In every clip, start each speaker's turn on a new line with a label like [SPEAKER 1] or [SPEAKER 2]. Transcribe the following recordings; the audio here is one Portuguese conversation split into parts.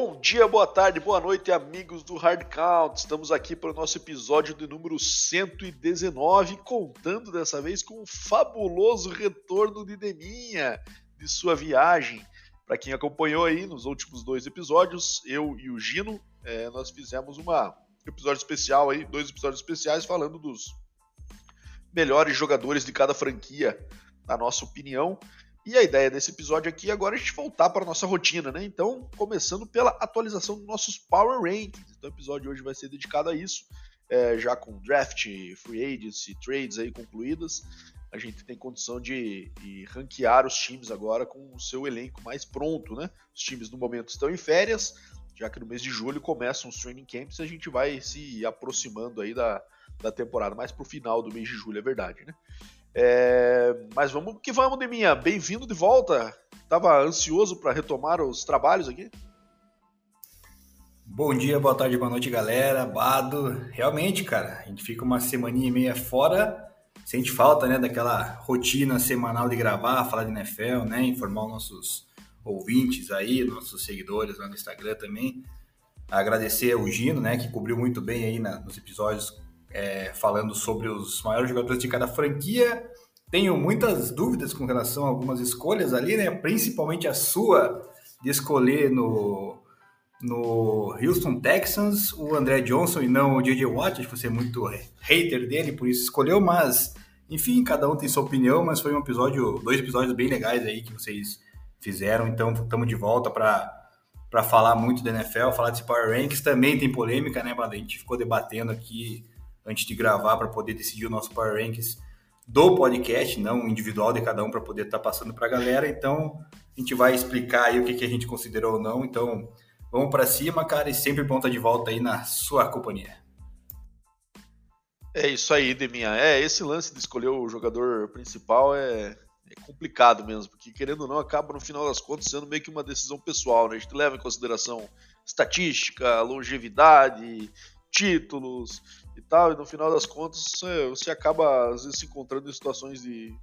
[SPEAKER 1] Bom dia, boa tarde, boa noite, amigos do Hard Count. Estamos aqui para o nosso episódio de número 119, contando dessa vez com o fabuloso retorno de Deminha de sua viagem. Para quem acompanhou aí nos últimos dois episódios, eu e o Gino, é, nós fizemos uma episódio especial aí, dois episódios especiais falando dos melhores jogadores de cada franquia, na nossa opinião. E a ideia desse episódio aqui agora é a gente voltar para nossa rotina, né? Então, começando pela atualização dos nossos Power Rankings. Então, o episódio hoje vai ser dedicado a isso, é, já com draft, free agency, trades aí concluídas. A gente tem condição de, de ranquear os times agora com o seu elenco mais pronto, né? Os times no momento estão em férias, já que no mês de julho começam os training camps e a gente vai se aproximando aí da, da temporada, mais pro final do mês de julho, é verdade, né? É, mas vamos que vamos, Deminha. Bem-vindo de volta. Tava ansioso para retomar os trabalhos aqui.
[SPEAKER 2] Bom dia, boa tarde, boa noite, galera. Bado, realmente, cara, a gente fica uma semaninha e meia fora, sente falta, né, daquela rotina semanal de gravar, falar de NFL, né, informar os nossos ouvintes aí, nossos seguidores lá no Instagram também. Agradecer ao Gino, né, que cobriu muito bem aí na, nos episódios é, falando sobre os maiores jogadores de cada franquia. Tenho muitas dúvidas com relação a algumas escolhas ali, né? Principalmente a sua de escolher no, no Houston Texans o André Johnson e não o J.J. Watt. Acho que você é muito hater dele, por isso escolheu, mas enfim, cada um tem sua opinião, mas foi um episódio, dois episódios bem legais aí que vocês fizeram, então estamos de volta para para falar muito da NFL, falar desse Power Rankings, também tem polêmica, né, A gente ficou debatendo aqui antes de gravar para poder decidir o nosso Power Rankings do podcast, não individual de cada um para poder estar tá passando para a galera. Então, a gente vai explicar aí o que, que a gente considerou ou não. Então, vamos para cima, cara, e sempre bom estar de volta aí na sua companhia.
[SPEAKER 1] É isso aí, Deminha. É, esse lance de escolher o jogador principal é, é, complicado mesmo, porque querendo ou não, acaba no final das contas sendo meio que uma decisão pessoal, né? A gente leva em consideração estatística, longevidade, títulos, e tal, e no final das contas você, acaba às vezes se encontrando em situações de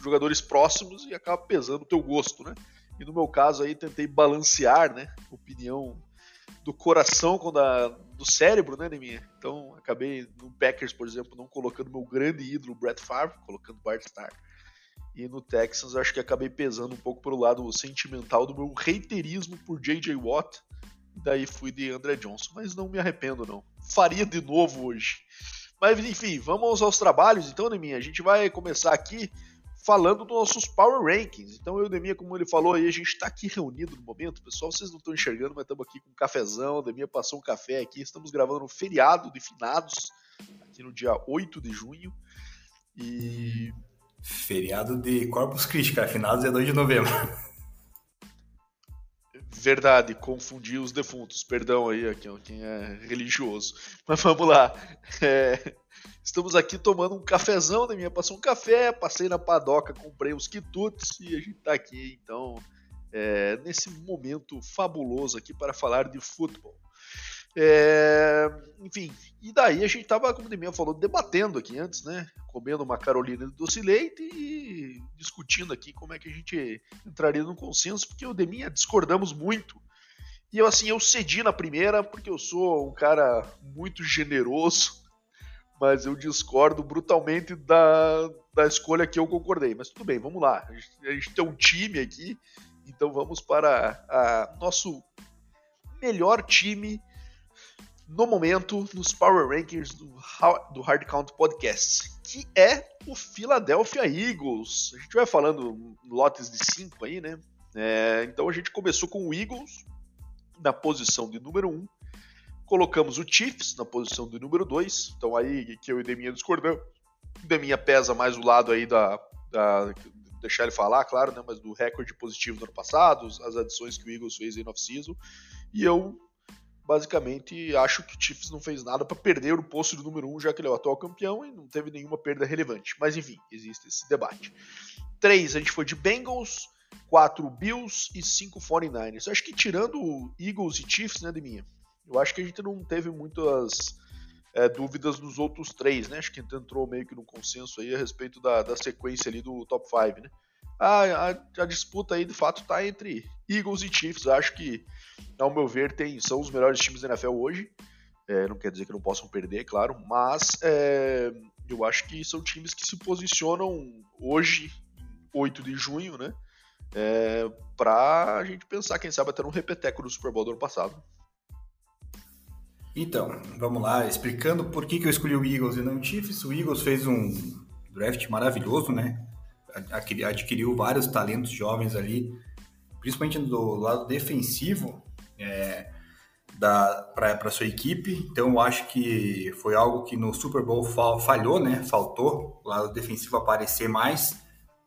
[SPEAKER 1] jogadores próximos e acaba pesando o teu gosto, né? E no meu caso aí tentei balancear, né, opinião do coração com da do cérebro, né, minha. Então acabei no Packers, por exemplo, não colocando meu grande ídolo Brett Favre, colocando Bart Starr. E no Texans acho que acabei pesando um pouco pelo lado sentimental do meu reiterismo por J.J. Watt, Daí fui de André Johnson, mas não me arrependo não. Faria de novo hoje. Mas enfim, vamos aos trabalhos então, Neminha. A gente vai começar aqui falando dos nossos Power Rankings. Então eu e o Deminha, como ele falou aí, a gente está aqui reunido no momento. Pessoal, vocês não estão enxergando, mas estamos aqui com um cafezão. O Deminha passou um café aqui. Estamos gravando no feriado de finados, aqui no dia 8 de junho. E...
[SPEAKER 2] Feriado de Corpus Christi, cara. Finados é 2 de novembro.
[SPEAKER 1] Verdade, confundi os defuntos. Perdão aí, aqui, quem é religioso. Mas vamos lá. É, estamos aqui tomando um cafezão, né? Minha passou um café, passei na padoca, comprei uns quitutes e a gente está aqui, então, é, nesse momento fabuloso aqui para falar de futebol. É, enfim, e daí a gente tava, como o Demian falou, debatendo aqui antes, né? Comendo uma Carolina de doce leite e discutindo aqui como é que a gente entraria num consenso, porque o Demian discordamos muito. E eu, assim, eu cedi na primeira, porque eu sou um cara muito generoso, mas eu discordo brutalmente da, da escolha que eu concordei. Mas tudo bem, vamos lá. A gente, a gente tem um time aqui, então vamos para a nosso melhor time no momento nos Power Rankings do, do Hard Count Podcast, que é o Philadelphia Eagles. A gente vai falando lotes de 5 aí, né? É, então a gente começou com o Eagles na posição de número 1. Um. Colocamos o Chiefs na posição de número 2. Então aí que eu e Deminha discordamos. Deminha pesa mais o lado aí da, da deixar ele falar, claro, né, mas do recorde positivo do ano passado, as adições que o Eagles fez em off-season. E eu basicamente acho que o Chiefs não fez nada para perder o posto do número 1, um, já que ele é o atual campeão e não teve nenhuma perda relevante. Mas enfim, existe esse debate. 3, a gente foi de Bengals, 4 Bills e 5 49ers. Acho que tirando Eagles e Chiefs, né, de minha, eu acho que a gente não teve muitas é, dúvidas nos outros três, né? Acho que a gente entrou meio que no consenso aí a respeito da, da sequência ali do top 5, né? a, a, a disputa aí de fato está entre Eagles e Chiefs. Acho que, ao meu ver, tem, são os melhores times da NFL hoje. É, não quer dizer que não possam perder, claro, mas é, eu acho que são times que se posicionam hoje, 8 de junho, né? É, para a gente pensar, quem sabe, até no repeteco do Super Bowl do ano passado.
[SPEAKER 2] Então, vamos lá, explicando por que, que eu escolhi o Eagles e não o Chiefs. O Eagles fez um draft maravilhoso, né? Adquiriu vários talentos jovens ali, principalmente do lado defensivo. É, para sua equipe. Então, acho que foi algo que no Super Bowl falhou, né? Faltou o lado defensivo aparecer mais.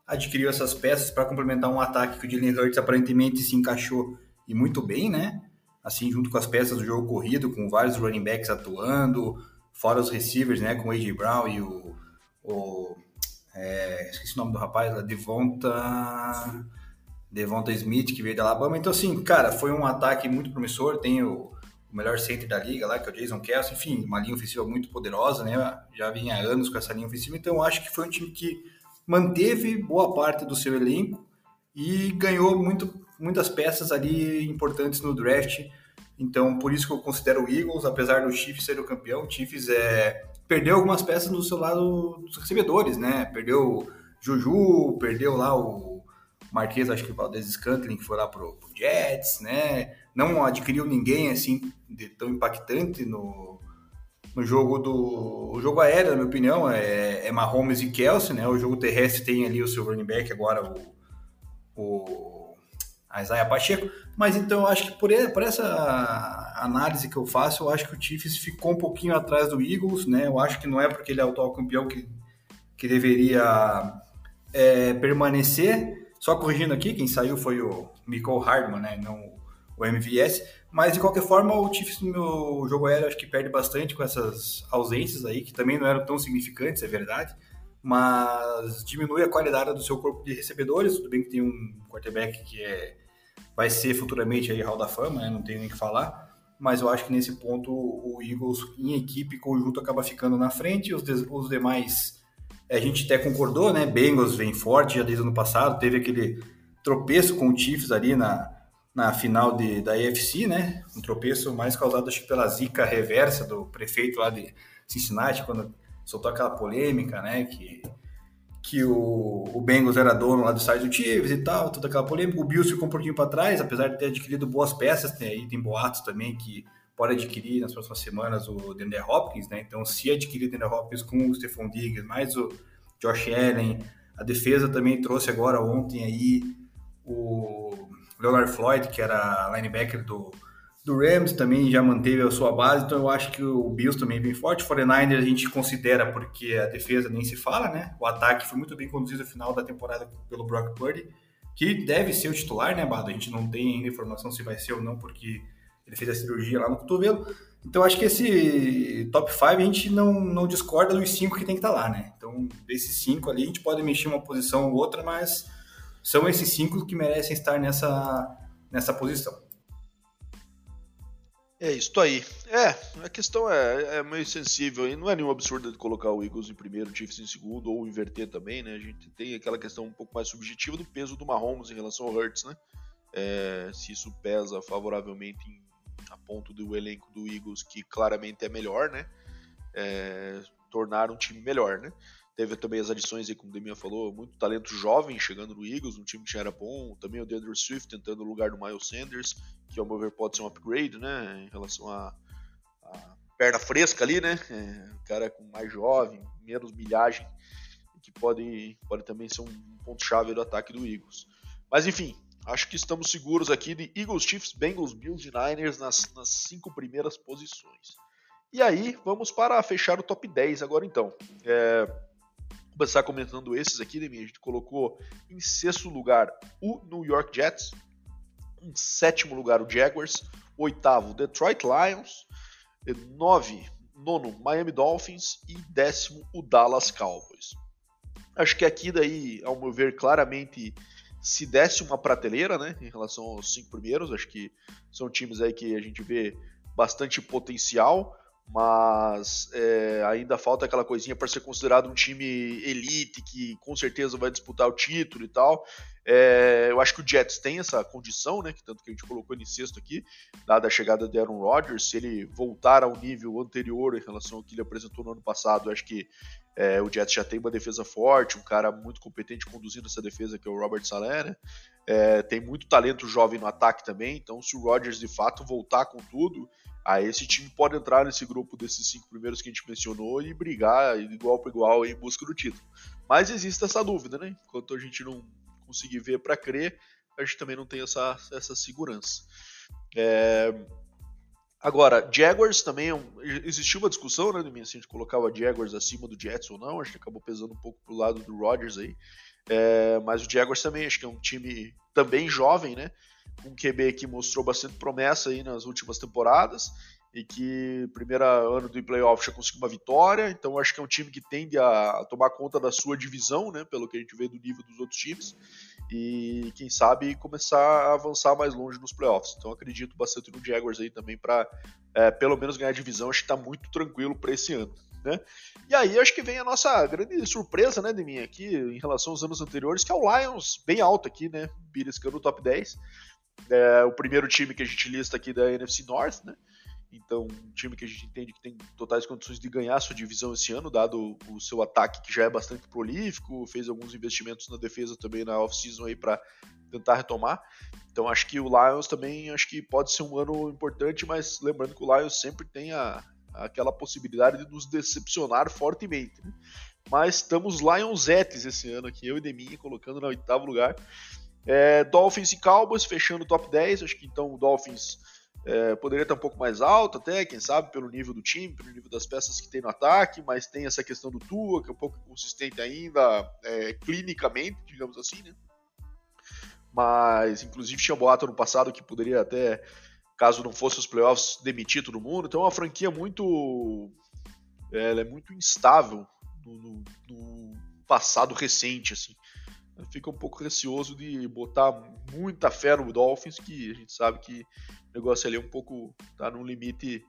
[SPEAKER 2] Adquiriu essas peças para complementar um ataque que o Jalen Hurts aparentemente se encaixou e muito bem, né? Assim, junto com as peças do jogo corrido, com vários running backs atuando, fora os receivers, né? Com o A.J. Brown e o. o é, esqueci o nome do rapaz, a Devonta. Devonta Smith, que veio da Alabama. Então, assim, cara, foi um ataque muito promissor. Tem o, o melhor center da liga lá, que é o Jason Kelsey, enfim, uma linha ofensiva muito poderosa, né? Já vinha há anos com essa linha ofensiva, então acho que foi um time que manteve boa parte do seu elenco e ganhou muito, muitas peças ali importantes no draft. Então, por isso que eu considero o Eagles, apesar do Chiefs ser o campeão, o Chiefs é, perdeu algumas peças do seu lado dos recebedores, né? Perdeu Juju, perdeu lá o Marquês, acho que o Valdez Scantling, que foi lá pro, pro Jets, né? não adquiriu ninguém assim de tão impactante no, no jogo do o jogo aéreo, na minha opinião, é, é Mahomes e Kelsey, né? O jogo terrestre tem ali o seu running back agora o, o Isaiah Pacheco, mas então acho que por, por essa análise que eu faço, eu acho que o Chiefs ficou um pouquinho atrás do Eagles, né? Eu acho que não é porque ele é o atual campeão que, que deveria é, permanecer. Só corrigindo aqui, quem saiu foi o Michael Hardman, né? Não o MVS. Mas de qualquer forma, o Chiefs no jogo aéreo acho que perde bastante com essas ausências aí, que também não eram tão significantes, é verdade. Mas diminui a qualidade do seu corpo de recebedores. Tudo bem que tem um quarterback que é, vai ser futuramente aí Hall da Fama, né? não tenho nem o que falar. Mas eu acho que nesse ponto o Eagles, em equipe, conjunto, acaba ficando na frente. Os, os demais, a gente até concordou, né? Bengals vem forte já desde o ano passado. Teve aquele tropeço com o Chiefs ali na, na final de, da EFC, né? Um tropeço mais causado acho que pela zica reversa do prefeito lá de Cincinnati, quando soltou aquela polêmica, né? Que, que o, o Bengals era dono lá do site do Chiefs e tal, toda aquela polêmica. O Bills ficou um pouquinho para trás, apesar de ter adquirido boas peças, tem aí tem boatos também que pode adquirir nas próximas semanas o Dender Hopkins, né? Então, se adquirir o Dender Hopkins com o Stephon Diggs, mais o Josh Allen, a defesa também trouxe agora ontem aí o Leonard Floyd, que era linebacker do, do Rams, também já manteve a sua base, então eu acho que o Bills também vem forte. O 49 a gente considera porque a defesa nem se fala, né? O ataque foi muito bem conduzido no final da temporada pelo Brock Purdy, que deve ser o titular, né, Bado? A gente não tem ainda informação se vai ser ou não, porque ele fez a cirurgia lá no cotovelo. Então acho que esse top 5 a gente não, não discorda dos cinco que tem que estar tá lá, né? Então, desses cinco ali, a gente pode mexer uma posição ou outra, mas são esses cinco que merecem estar nessa, nessa posição.
[SPEAKER 1] É isso aí. É, a questão é, é meio sensível e não é nenhum absurdo de colocar o Eagles em primeiro, o Chiefs em segundo ou inverter também, né? A gente tem aquela questão um pouco mais subjetiva do peso do Mahomes em relação ao Hurts, né? É, se isso pesa favoravelmente em, a ponto do elenco do Eagles, que claramente é melhor, né? É, tornar um time melhor, né? Teve também as adições aí, como o Demian falou, muito talento jovem chegando no Eagles, um time que já era bom. Também o DeAndre Swift tentando o lugar do Miles Sanders, que ao meu ver pode ser um upgrade, né? Em relação a perna fresca ali, né? É, um cara com mais jovem, menos milhagem, que pode, pode também ser um ponto-chave do ataque do Eagles. Mas enfim, acho que estamos seguros aqui de Eagles, Chiefs, Bengals, Bills e Niners nas, nas cinco primeiras posições. E aí, vamos para fechar o top 10 agora então. É, começar comentando esses aqui, né, A gente colocou em sexto lugar o New York Jets, em sétimo lugar o Jaguars, oitavo Detroit Lions, nove, nono Miami Dolphins e décimo o Dallas Cowboys. Acho que aqui daí, ao meu ver, claramente se desce uma prateleira, né, em relação aos cinco primeiros. Acho que são times aí que a gente vê bastante potencial. Mas é, ainda falta aquela coisinha para ser considerado um time elite que com certeza vai disputar o título e tal. É, eu acho que o Jets tem essa condição, né? Que tanto que a gente colocou em sexto aqui, dada a chegada de Aaron Rodgers, se ele voltar ao nível anterior em relação ao que ele apresentou no ano passado, eu acho que é, o Jets já tem uma defesa forte, um cara muito competente conduzindo essa defesa, que é o Robert Saleh, né? É, tem muito talento jovem no ataque também, então se o Rodgers de fato voltar com tudo, aí esse time pode entrar nesse grupo desses cinco primeiros que a gente mencionou e brigar igual para igual em busca do título. Mas existe essa dúvida, né? Enquanto a gente não conseguir ver para crer, a gente também não tem essa, essa segurança. É... Agora, Jaguars também, é existiu uma discussão, né, de se a gente colocava Jaguars acima do Jets ou não, acho que acabou pesando um pouco pro lado do Rodgers aí, é... mas o Jaguars também, acho que é um time também jovem, né, um QB que mostrou bastante promessa aí nas últimas temporadas, e que primeiro ano do playoff já conseguiu uma vitória, então acho que é um time que tende a tomar conta da sua divisão, né, pelo que a gente vê do nível dos outros times, e quem sabe começar a avançar mais longe nos playoffs. Então acredito bastante no Jaguars aí também para é, pelo menos ganhar a divisão, acho que está muito tranquilo para esse ano. Né? E aí acho que vem a nossa grande surpresa, né, de mim aqui, em relação aos anos anteriores, que é o Lions, bem alto aqui, né, beliscando o top 10. É, o primeiro time que a gente lista aqui da NFC North, né? Então, um time que a gente entende que tem totais condições de ganhar sua divisão esse ano, dado o seu ataque que já é bastante prolífico, fez alguns investimentos na defesa também na off-season aí para tentar retomar. Então, acho que o Lions também acho que pode ser um ano importante, mas lembrando que o Lions sempre tem a, aquela possibilidade de nos decepcionar fortemente. Né? Mas estamos Lionsettes esse ano aqui, eu e Deminha colocando no oitavo lugar. É, Dolphins e Cowboys fechando o top 10. Acho que então o Dolphins é, poderia estar um pouco mais alto, até, quem sabe, pelo nível do time, pelo nível das peças que tem no ataque, mas tem essa questão do Tua, que é um pouco consistente ainda, é, clinicamente, digamos assim, né? Mas, inclusive, tinha boato no passado que poderia até, caso não fosse os playoffs, demitir todo mundo. Então, é uma franquia muito. Ela é muito instável no, no, no passado recente, assim fica um pouco receoso de botar muita fé no Dolphins, que a gente sabe que o negócio ali é um pouco tá num limite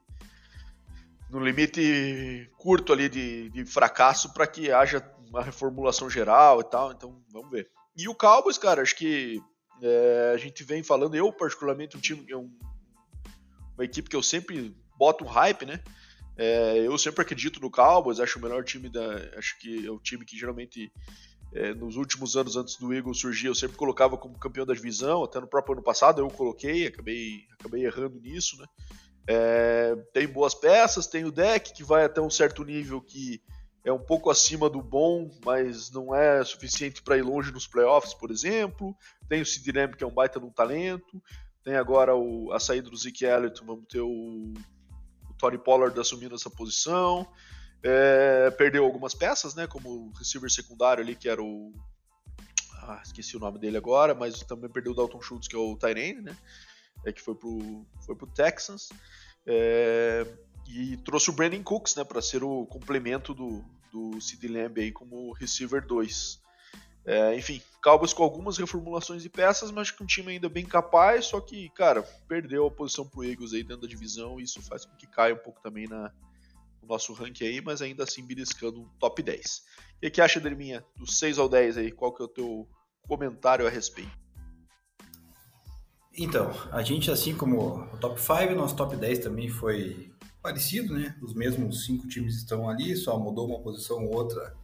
[SPEAKER 1] no limite curto ali de, de fracasso para que haja uma reformulação geral e tal. Então vamos ver. E o Cowboys, cara, acho que é, a gente vem falando, eu particularmente um time, é um, uma equipe que eu sempre boto um hype, né? É, eu sempre acredito no Cowboys, acho o melhor time da, acho que é o time que geralmente é, nos últimos anos antes do Eagles surgir, eu sempre colocava como campeão da divisão, até no próprio ano passado eu coloquei, acabei, acabei errando nisso, né? É, tem boas peças, tem o deck que vai até um certo nível que é um pouco acima do bom, mas não é suficiente para ir longe nos playoffs, por exemplo. Tem o Sid que é um baita de um talento. Tem agora o, a saída do Zeke Elliott, vamos ter o, o Tony Pollard assumindo essa posição. É, perdeu algumas peças, né? Como o receiver secundário ali, que era o. Ah, esqueci o nome dele agora, mas também perdeu o Dalton Schultz, que é o Tyrene, né? É, que foi pro, foi pro Texans. É, e trouxe o Brandon Cooks, né? Para ser o complemento do, do Sid Lamb aí como receiver 2. É, enfim, Cowboys com algumas reformulações de peças, mas com um time ainda bem capaz, só que, cara, perdeu a posição pro Eagles aí dentro da divisão e isso faz com que caia um pouco também na, nosso ranking aí, mas ainda assim beliscando um top 10. O que, acha, Derminha, dos 6 ao 10 aí? Qual que é o teu comentário a respeito?
[SPEAKER 2] Então, a gente, assim como o top 5, nosso top 10 também foi parecido, né? Os mesmos cinco times estão ali, só mudou uma posição ou outra.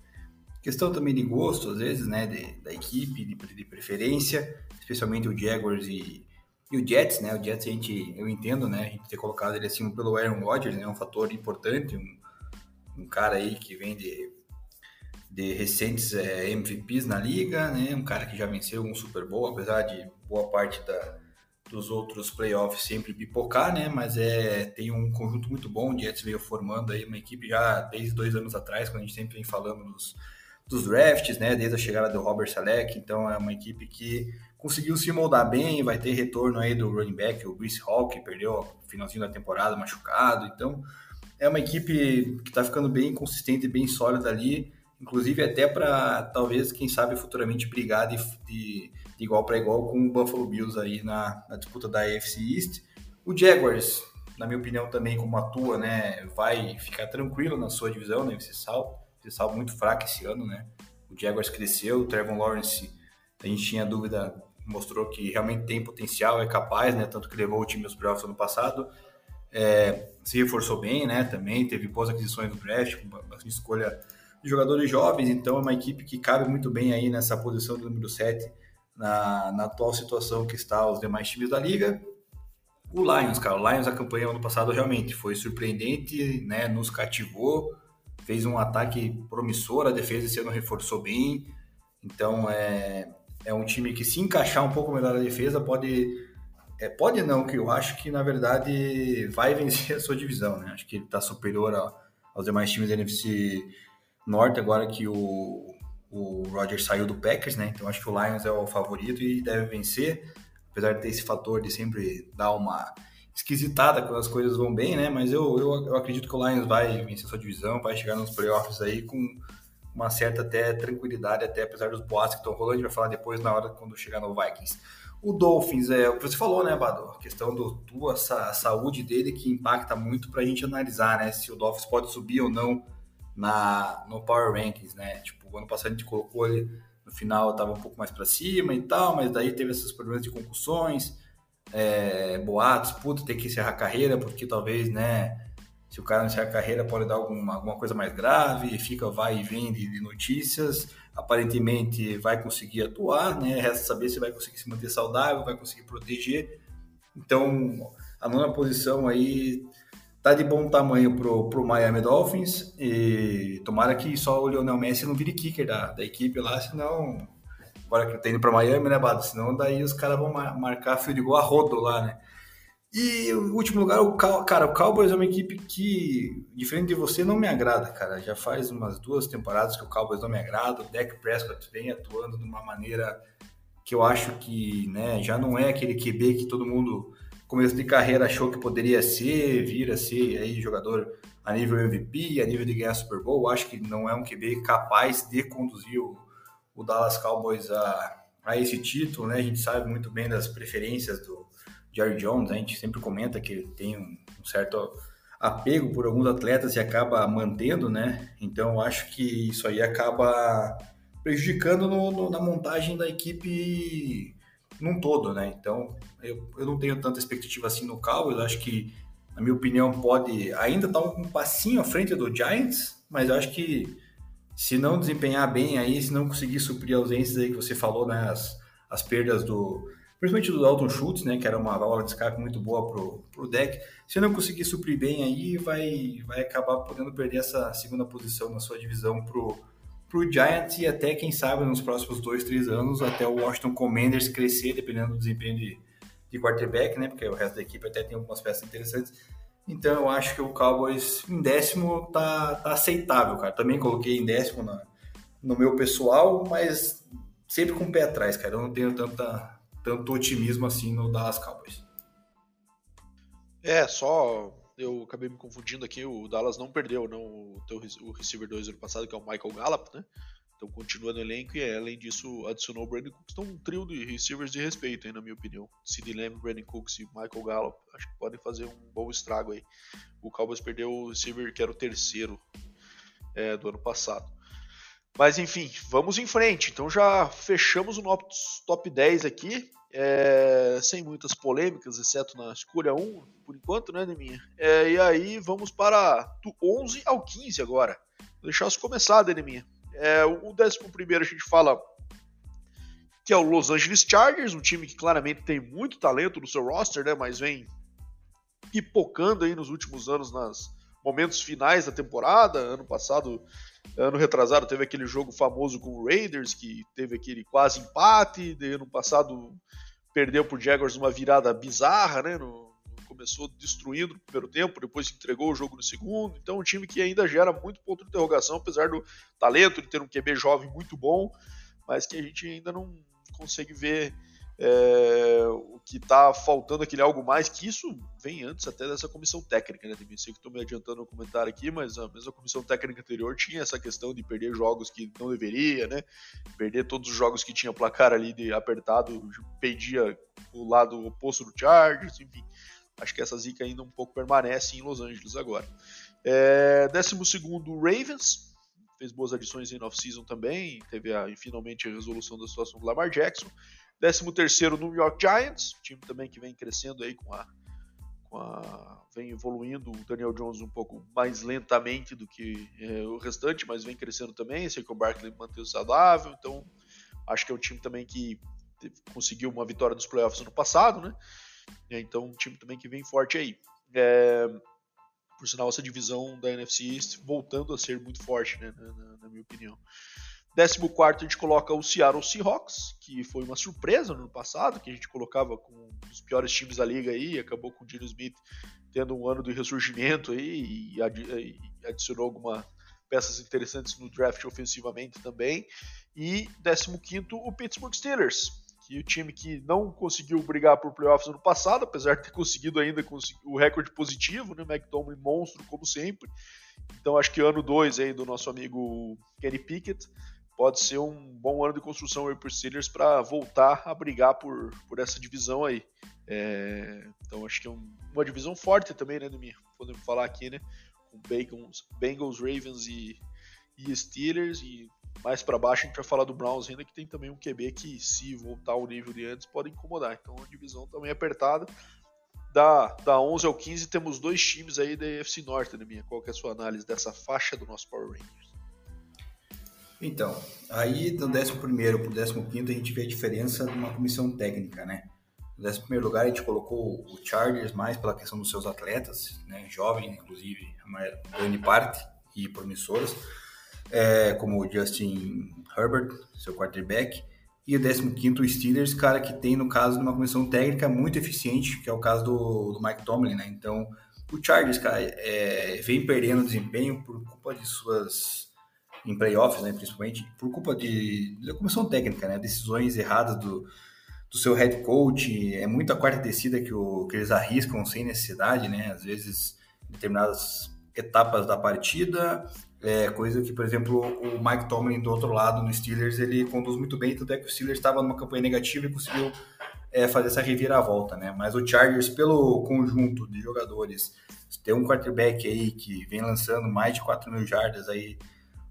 [SPEAKER 2] Questão também de gosto, às vezes, né? De, da equipe, de, de preferência, especialmente o Jaguars e e o Jets, né? O Jets a gente, eu entendo, né? A gente ter colocado ele acima pelo Aaron Rodgers, né? Um fator importante, um, um cara aí que vem de, de recentes é, MVPs na liga, né? Um cara que já venceu um Super Bowl, apesar de boa parte da, dos outros playoffs sempre pipocar, né? Mas é tem um conjunto muito bom. O Jets veio formando aí uma equipe já desde dois anos atrás, quando a gente sempre vem falando dos, dos drafts, né? Desde a chegada do Robert Salek. Então é uma equipe que conseguiu se moldar bem, vai ter retorno aí do running back, o Bruce Hall, que perdeu o finalzinho da temporada machucado. Então, é uma equipe que está ficando bem consistente bem sólida ali, inclusive até para talvez, quem sabe, futuramente brigar de, de, de igual para igual com o Buffalo Bills aí na, na, disputa da AFC East. O Jaguars, na minha opinião, também como atua, né, vai ficar tranquilo na sua divisão, né, esse salto, esse salto muito fraco esse ano, né, o Jaguars cresceu, o Trevor Lawrence, a gente tinha dúvida, mostrou que realmente tem potencial, é capaz, né, tanto que levou o time aos playoffs ano passado, é, se reforçou bem, né, também teve boas aquisições no draft, bastante escolha de jogadores jovens, então é uma equipe que cabe muito bem aí nessa posição do número 7, na, na atual situação que está os demais times da liga, o Lions, cara, o Lions, a campanha ano passado realmente foi surpreendente, né? Nos cativou, fez um ataque promissor, a defesa esse ano reforçou bem. Então é, é um time que se encaixar um pouco melhor na defesa pode. É, pode não, que eu acho que na verdade vai vencer a sua divisão, né? Acho que ele está superior a, aos demais times da NFC Norte, agora que o, o Roger saiu do Packers, né? Então acho que o Lions é o favorito e deve vencer apesar de ter esse fator de sempre dar uma esquisitada quando as coisas vão bem, né? Mas eu, eu, eu acredito que o Lions vai vencer sua divisão, vai chegar nos playoffs aí com uma certa até tranquilidade, até apesar dos boatos que estão rolando, a gente vai falar depois na hora quando chegar no Vikings. O Dolphins, é o que você falou, né, Bado? A questão do tua a saúde dele que impacta muito para a gente analisar, né? Se o Dolphins pode subir ou não na, no Power Rankings, né? Tipo, ano passado a gente colocou ele no final estava um pouco mais para cima e tal, mas daí teve esses problemas de concussões, é, boatos, puta, tem que encerrar a carreira, porque talvez, né, se o cara encerrar a carreira pode dar alguma, alguma coisa mais grave, fica vai e vem de, de notícias, aparentemente vai conseguir atuar, né, resta saber se vai conseguir se manter saudável, vai conseguir proteger, então a nona posição aí tá de bom tamanho pro, pro Miami Dolphins e tomara que só o Lionel Messi não vire kicker da, da equipe lá, senão agora que tá indo para Miami, né, Bado? Senão daí os caras vão marcar fio de gol a rodo lá, né? E o último lugar, o Cal, cara, o Cowboys é uma equipe que, diferente de você, não me agrada, cara. Já faz umas duas temporadas que o Cowboys não me agrada. O Dak Prescott vem atuando de uma maneira que eu acho que, né, já não é aquele QB que todo mundo começo de carreira achou que poderia ser, vir a ser aí jogador a nível MVP, a nível de ganhar Super Bowl. Acho que não é um QB capaz de conduzir o, o Dallas Cowboys a, a esse título, né? A gente sabe muito bem das preferências do Jerry Jones, a gente sempre comenta que ele tem um, certo apego por alguns atletas e acaba mantendo, né? Então acho que isso aí acaba prejudicando no, no, na montagem da equipe num todo, né? Então, eu, eu não tenho tanta expectativa assim no Cowboys, acho que, na minha opinião, pode ainda estar tá um, um passinho à frente do Giants, mas eu acho que se não desempenhar bem aí, se não conseguir suprir ausências aí que você falou, né, as, as perdas do, principalmente do Dalton Schultz, né, que era uma válvula de escape muito boa pro, pro deck, se não conseguir suprir bem aí, vai, vai acabar podendo perder essa segunda posição na sua divisão pro para o Giants e até, quem sabe, nos próximos dois, três anos, até o Washington Commanders crescer, dependendo do desempenho de, de quarterback, né? Porque o resto da equipe até tem algumas peças interessantes. Então eu acho que o Cowboys em décimo tá, tá aceitável, cara. Também coloquei em décimo na, no meu pessoal, mas sempre com o pé atrás, cara. Eu não tenho tanta, tanto otimismo assim no Dallas Cowboys.
[SPEAKER 1] É, só eu acabei me confundindo aqui, o Dallas não perdeu não, o, teu, o receiver 2 ano passado, que é o Michael Gallup, né? Então continua no elenco e além disso adicionou o Brandon Cooks, então um trio de receivers de respeito, hein, na minha opinião. Sid Lamb, Brandon Cooks e Michael Gallup, acho que podem fazer um bom estrago aí. O Cowboys perdeu o receiver que era o terceiro é, do ano passado. Mas enfim, vamos em frente. Então já fechamos o nosso top 10 aqui é, sem muitas polêmicas, exceto na escolha 1, por enquanto, né, Neminha? É, e aí vamos para do 11 ao 15 agora. Vou deixar os começar, Neminha. É, o 11 a gente fala que é o Los Angeles Chargers, um time que claramente tem muito talento no seu roster, né, mas vem pipocando aí nos últimos anos nas momentos finais da temporada. Ano passado Ano retrasado teve aquele jogo famoso com o Raiders, que teve aquele quase empate. De ano passado perdeu pro Jaguars uma virada bizarra, né? No, começou destruindo no primeiro tempo, depois entregou o jogo no segundo. Então, um time que ainda gera muito ponto de interrogação, apesar do talento de ter um QB jovem muito bom, mas que a gente ainda não consegue ver é, o que está faltando aquele algo mais, que isso vem antes até dessa comissão técnica, né? Sei que estou me adiantando no comentário aqui, mas a mesma comissão técnica anterior tinha essa questão de perder jogos que não deveria, né? Perder todos os jogos que tinha placar ali de apertado, pedia o lado oposto do Chargers, enfim. acho que essa zica ainda um pouco permanece em Los Angeles agora. É, 12 Ravens, fez boas adições em off-season também, teve a, finalmente a resolução da situação do Lamar Jackson. 13 terceiro New York Giants, time também que vem crescendo aí com a, com a vem evoluindo o Daniel Jones um pouco mais lentamente do que é, o restante, mas vem crescendo também. Sei que o Barkley manteve saudável, então acho que é um time também que conseguiu uma vitória nos playoffs no passado, né? Então um time também que vem forte aí. É, por sinal, essa divisão da NFC East voltando a ser muito forte, né, na, na minha opinião. 14 a gente coloca o Seattle Seahawks, que foi uma surpresa no ano passado, que a gente colocava com dos piores times da liga aí, acabou com o Gino Smith tendo um ano de ressurgimento aí e, adicionou algumas peças interessantes no draft ofensivamente também. E 15 o Pittsburgh Steelers, que é o time que não conseguiu brigar por playoffs no passado, apesar de ter conseguido ainda o recorde positivo, né? McTominay monstro como sempre. Então acho que ano 2 aí do nosso amigo Kenny Pickett pode ser um bom ano de construção para os Steelers para voltar a brigar por, por essa divisão aí. É, então acho que é um, uma divisão forte também, né, Domingo? Podemos falar aqui, né? Com Bengals, Bengals Ravens e, e Steelers. E mais para baixo a gente vai falar do Browns ainda, que tem também um QB que, se voltar ao nível de antes, pode incomodar. Então a divisão também é apertada. Da, da 11 ao 15 temos dois times aí da UFC Norte, minha? Qual que é a sua análise dessa faixa do nosso Power Rangers?
[SPEAKER 2] Então, aí do 11 para o 15 a gente vê a diferença de uma comissão técnica, né? No 11 lugar a gente colocou o Chargers mais pela questão dos seus atletas, né? jovens, inclusive, a grande parte, e promissoras, é, como o Justin Herbert, seu quarterback, e o 15 o Steelers, cara, que tem, no caso, uma comissão técnica muito eficiente, que é o caso do, do Mike Tomlin, né? Então, o Chargers, cara, é, vem perdendo desempenho por culpa de suas em playoffs, né, principalmente, por culpa de, de comissão técnica, né, decisões erradas do, do seu head coach, é muita quarta descida que, o, que eles arriscam sem necessidade, né, às vezes em determinadas etapas da partida, é, coisa que, por exemplo, o Mike Tomlin do outro lado no Steelers, ele conduz muito bem, tanto é que o Steelers estava numa campanha negativa e conseguiu é, fazer essa reviravolta, né, mas o Chargers, pelo conjunto de jogadores, tem um quarterback aí que vem lançando mais de 4 mil jardas aí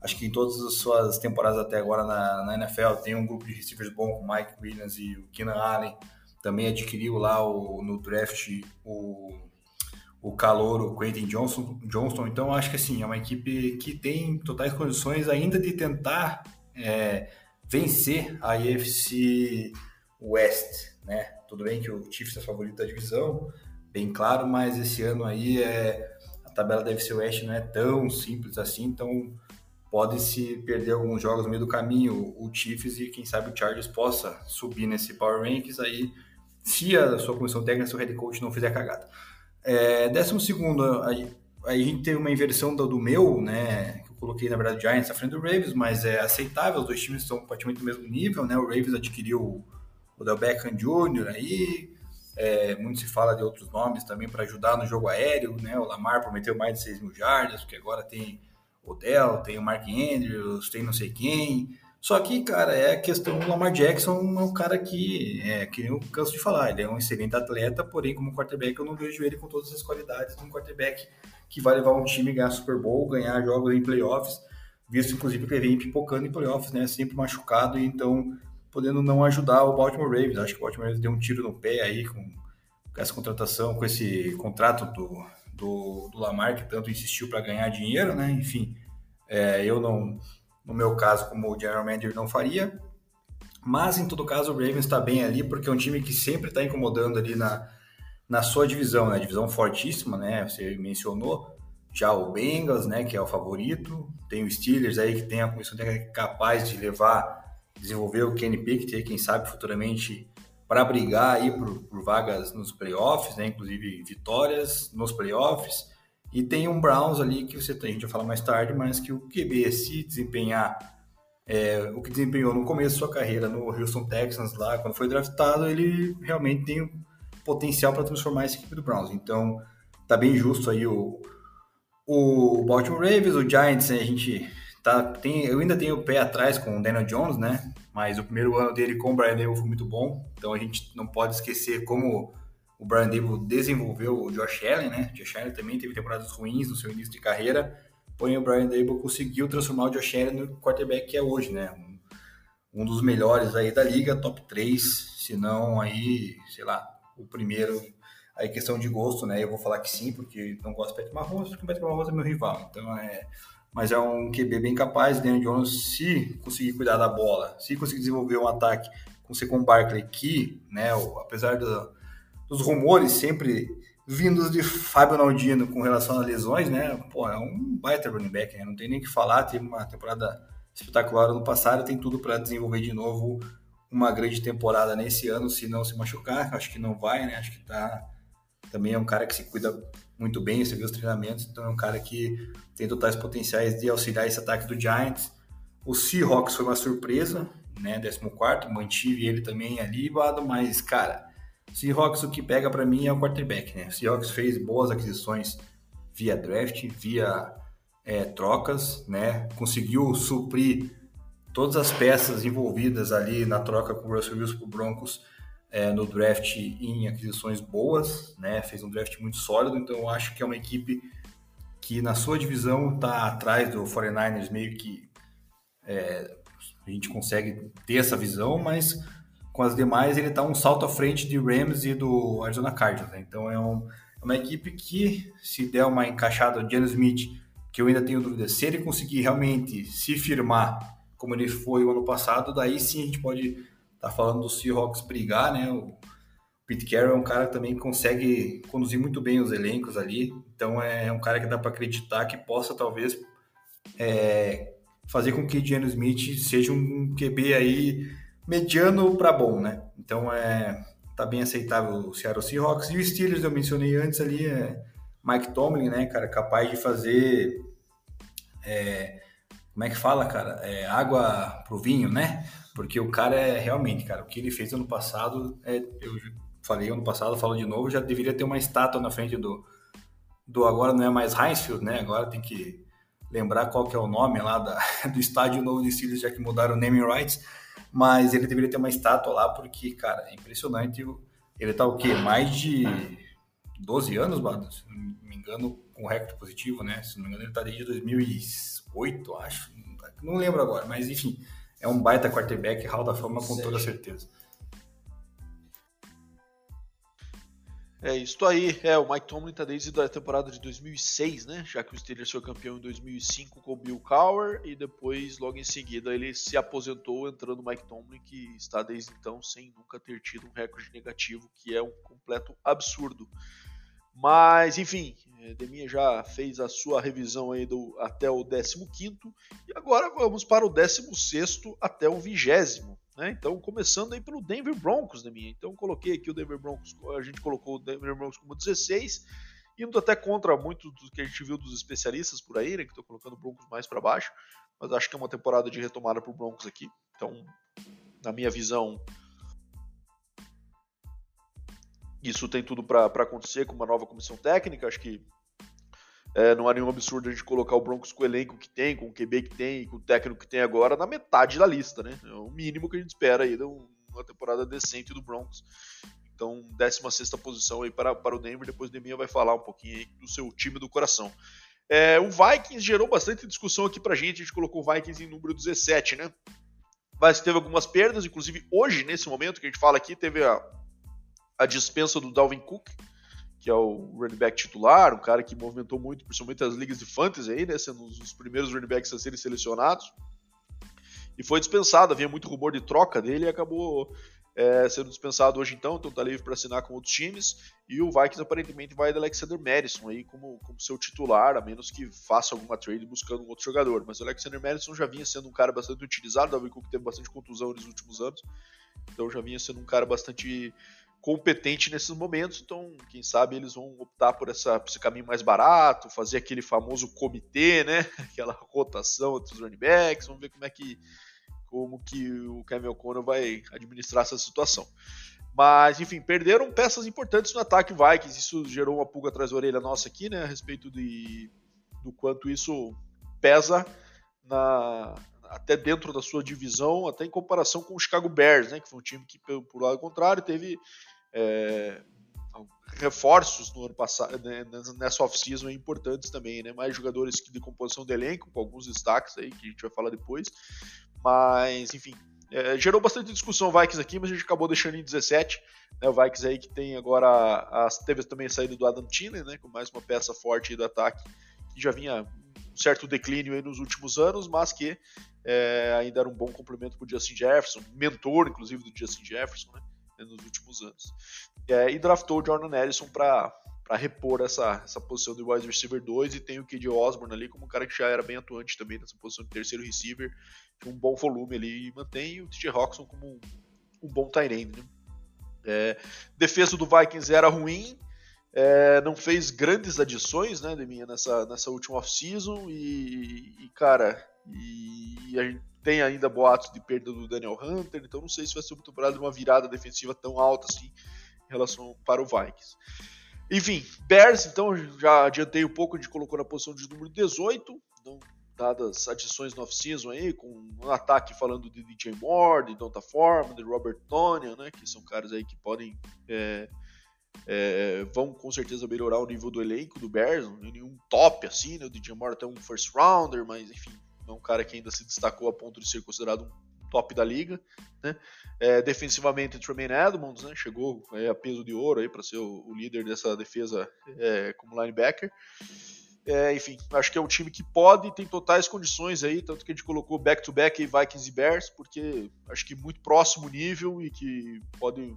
[SPEAKER 2] Acho que em todas as suas temporadas até agora na, na NFL tem um grupo de receivers bom com o Mike Williams e o Keenan Allen. Também adquiriu lá o, no draft o, o calor, o Quentin Johnson, Johnston. Então acho que assim, é uma equipe que tem totais condições ainda de tentar é, vencer a AFC West. Né? Tudo bem que o Chiefs é favorito da divisão, bem claro, mas esse ano aí é, a tabela da AFC West não é tão simples assim, então pode-se perder alguns jogos no meio do caminho, o Chiefs e quem sabe o Chargers possa subir nesse Power Rankings aí, se a sua comissão técnica, seu head coach não fizer cagada. É, décimo segundo, aí, a gente teve uma inversão do, do, meu, né, que eu coloquei na verdade Giants à frente do Ravens, mas é aceitável, os dois times estão praticamente no mesmo nível, né, o Ravens adquiriu o Del Beckham Jr. aí, é, muito se fala de outros nomes também para ajudar no jogo aéreo, né, o Lamar prometeu mais de 6 mil jardas, porque agora tem Odell, tem o Mark Andrews, tem não sei quem. Só que, cara, é a questão do Lamar Jackson é um cara que, é, que eu canso de falar, ele é um excelente atleta, porém, como quarterback, eu não vejo ele com todas as qualidades de um quarterback que vai levar um time a ganhar Super Bowl, ganhar jogos em playoffs, visto inclusive que ele vem pipocando em playoffs, né? Sempre machucado, e então podendo não ajudar o Baltimore Ravens. Acho que o Baltimore Ravens deu um tiro no pé aí com, com essa contratação, com esse contrato do, do, do Lamar, que tanto insistiu para ganhar dinheiro, né? Enfim, é, eu não, no meu caso, como o General Manager, não faria. Mas, em todo caso, o Ravens está bem ali, porque é um time que sempre está incomodando ali na, na sua divisão, né? Divisão fortíssima, né? Você mencionou já o Bengals, né? Que é o favorito. Tem o Steelers aí, que tem a comissão técnica capaz de levar, desenvolver o Kenny Pickett, quem sabe futuramente para brigar aí por, por, vagas nos playoffs, né? inclusive vitórias nos playoffs. E tem um Browns ali que você, a gente vai falar mais tarde, mas que o QB, se desempenhar é, o que desempenhou no começo da sua carreira no Houston Texans, lá quando foi draftado, ele realmente tem potencial para transformar essa equipe do Browns. Então, tá bem justo aí o, o Baltimore Ravens, o Giants, a gente tá, tem, eu ainda tenho o pé atrás com o Daniel Jones, né? Mas o primeiro ano dele com o Brian Dale foi muito bom, então a gente não pode esquecer como o Brian Dable desenvolveu o Josh Allen, né? O Josh Allen também teve temporadas ruins no seu início de carreira, porém o Brian Dable conseguiu transformar o Josh Allen no quarterback que é hoje, né? Um, um dos melhores aí da liga, top 3, se não aí, sei lá, o primeiro Aí questão de gosto, né? Eu vou falar que sim, porque não gosto do Patrick Mahomes, porque o Patrick Mahomes é meu rival. Então é. Mas é um QB bem capaz, Daniel Jones, se conseguir cuidar da bola, se conseguir desenvolver um ataque com o com Barkley, né, apesar do, dos rumores sempre vindos de Fábio Naldino com relação a lesões, né? Pô, é um baita running back, né? Não tem nem o que falar, teve uma temporada espetacular ano passado, tem tudo para desenvolver de novo uma grande temporada nesse ano, se não se machucar, acho que não vai, né? Acho que tá também é um cara que se cuida muito bem, você viu os treinamentos, então é um cara que tem totais potenciais de auxiliar esse ataque do Giants. O Seahawks foi uma surpresa, né, 14, mantive ele também ali, mas, cara, Seahawks o que pega para mim é o quarterback, né? O Seahawks fez boas aquisições via draft, via é, trocas, né? Conseguiu suprir todas as peças envolvidas ali na troca com o Russell Wilson para Broncos é, no draft em aquisições boas, né? Fez um draft muito sólido, então eu acho que é uma equipe que na sua divisão está atrás do 49ers, meio que é, a gente consegue ter essa visão, mas com as demais ele está um salto à frente de Rams e do Arizona Cardinals. Né? Então é, um, é, uma equipe que, se der uma encaixada, o Jalen Smith, que eu ainda tenho dúvida, se ele conseguir realmente se firmar como ele foi o ano passado, daí sim a gente pode tá falando do Seahawks brigar, né? O Pete Carroll é um cara que também consegue conduzir muito bem os elencos ali, então é um cara que dá para acreditar que possa talvez é, fazer com que Geno Smith seja um QB aí mediano para bom, né? Então é tá bem aceitável o Seattle Seahawks e o Steelers eu mencionei antes ali é Mike Tomlin, né, cara, capaz de fazer é, como é que fala, cara? É, água pro vinho, né? Porque o cara é realmente, cara, o que ele fez ano passado, é, eu falei ano passado, falo de novo, já deveria ter uma estátua na frente do, do agora não é mais Heinzfield, né? Agora tem que lembrar qual que é o nome lá da, do estádio novo de Steelers, já que mudaram o naming rights, mas ele deveria ter uma estátua lá, porque, cara, é impressionante. Ele tá o quê? Mais de 12 anos, Bado? Se não me engano, com recorde positivo, né? Se não me engano, ele tá desde 2008, acho. Não lembro agora, mas enfim é um baita quarterback, Hall da Fama com toda certeza.
[SPEAKER 1] É isso aí. É, o Mike Tomlin tá desde a temporada de 2006, né? Já que o Steelers foi campeão em 2005 com o Bill Cowher e depois, logo em seguida, ele se aposentou entrando o Mike Tomlin, que está desde então sem nunca ter tido um recorde negativo, que é um completo absurdo. Mas, enfim, é, Deminha já fez a sua revisão aí do, até o 15 e agora vamos para o 16 até o 20. Né? Então, começando aí pelo Denver Broncos, Deminha. Então, coloquei aqui o Denver Broncos, a gente colocou o Denver Broncos como 16, indo até contra muito do que a gente viu dos especialistas por aí, né, que estão colocando o Broncos mais para baixo, mas acho que é uma temporada de retomada para o Broncos aqui. Então, na minha visão, isso tem tudo para acontecer com uma nova comissão técnica. Acho que é, não é nenhum absurdo a gente colocar o Broncos com o elenco que tem, com o QB que tem, com o técnico que tem agora na metade da lista, né? É o mínimo que a gente espera aí de uma temporada decente do Broncos. Então, 16 posição aí para, para o Denver. Depois o Deminha vai falar um pouquinho aí do seu time do coração. É, o Vikings gerou bastante discussão aqui pra gente. A gente colocou o Vikings em número 17, né? Mas teve algumas perdas, inclusive hoje, nesse momento que a gente fala aqui, teve a, a dispensa do Dalvin Cook, que é o running back titular, um cara que movimentou muito, principalmente as ligas de fantasy aí, né, sendo os primeiros running backs a serem selecionados. E foi dispensado, havia muito rumor de troca dele e acabou é, sendo dispensado hoje então, então tá livre para assinar com outros times. E o Vikings aparentemente vai de Alexander Madison aí como, como seu titular, a menos que faça alguma trade buscando um outro jogador. Mas o Alexander Madison já vinha sendo um cara bastante utilizado, o Dalvin Cook teve bastante contusão nos últimos anos, então já vinha sendo um cara bastante competente nesses momentos, então quem sabe eles vão optar por, essa, por esse caminho mais barato, fazer aquele famoso comitê, né? Aquela rotação entre os running backs, vamos ver como é que como que o Kevin O'Connor vai administrar essa situação. Mas, enfim, perderam peças importantes no ataque Vikings. Isso gerou uma pulga atrás da orelha nossa aqui, né? A respeito de, do quanto isso pesa na, até dentro da sua divisão, até em comparação com o Chicago Bears, né? Que foi um time que, por lado contrário, teve é, reforços no ano passado, né, nessa off-season importantes também, né? Mais jogadores que de composição do elenco, com alguns destaques aí que a gente vai falar depois. Mas, enfim, é, gerou bastante discussão o Vikings aqui, mas a gente acabou deixando em 17. Né, o Vikings aí que tem agora. A, teve também a saída do Adam Thielen, né? Com mais uma peça forte do ataque, que já vinha um certo declínio aí nos últimos anos, mas que é, ainda era um bom complemento para o Justin Jefferson, mentor, inclusive, do Justin Jefferson, né? Nos últimos anos. É, e draftou o Jordan Ellison para repor essa, essa posição de wide receiver 2 e tem o KJ Osborne ali como um cara que já era bem atuante também nessa posição de terceiro receiver, um bom volume ali e mantém o TJ Roxon como um, um bom tight end. Né? É, defesa do Vikings era ruim, é, não fez grandes adições né, de minha nessa, nessa última off-season e, e, cara, e, a gente tem ainda boatos de perda do Daniel Hunter, então não sei se vai ser muito temporada uma virada defensiva tão alta assim em relação para o Vikings. Enfim, Bears, então já adiantei um pouco, a gente colocou na posição de número 18, então, dadas adições no off-season aí, com um ataque falando de DJ Moore, de Donta Foreman, de Robert Tonya, né, que são caras aí que podem é, é, vão com certeza melhorar o nível do elenco do Bears, não nenhum top assim, né? O DJ Moore até um first rounder, mas enfim, é um cara que ainda se destacou a ponto de ser considerado um top da liga, né? É, defensivamente, Tremaine Edmonds, né? Chegou é, a peso de ouro para ser o, o, líder dessa defesa é, como linebacker. É, enfim, acho que é um time que pode, tem totais condições aí, tanto que a gente colocou back-to-back -back Vikings e Bears, porque acho que muito próximo nível e que pode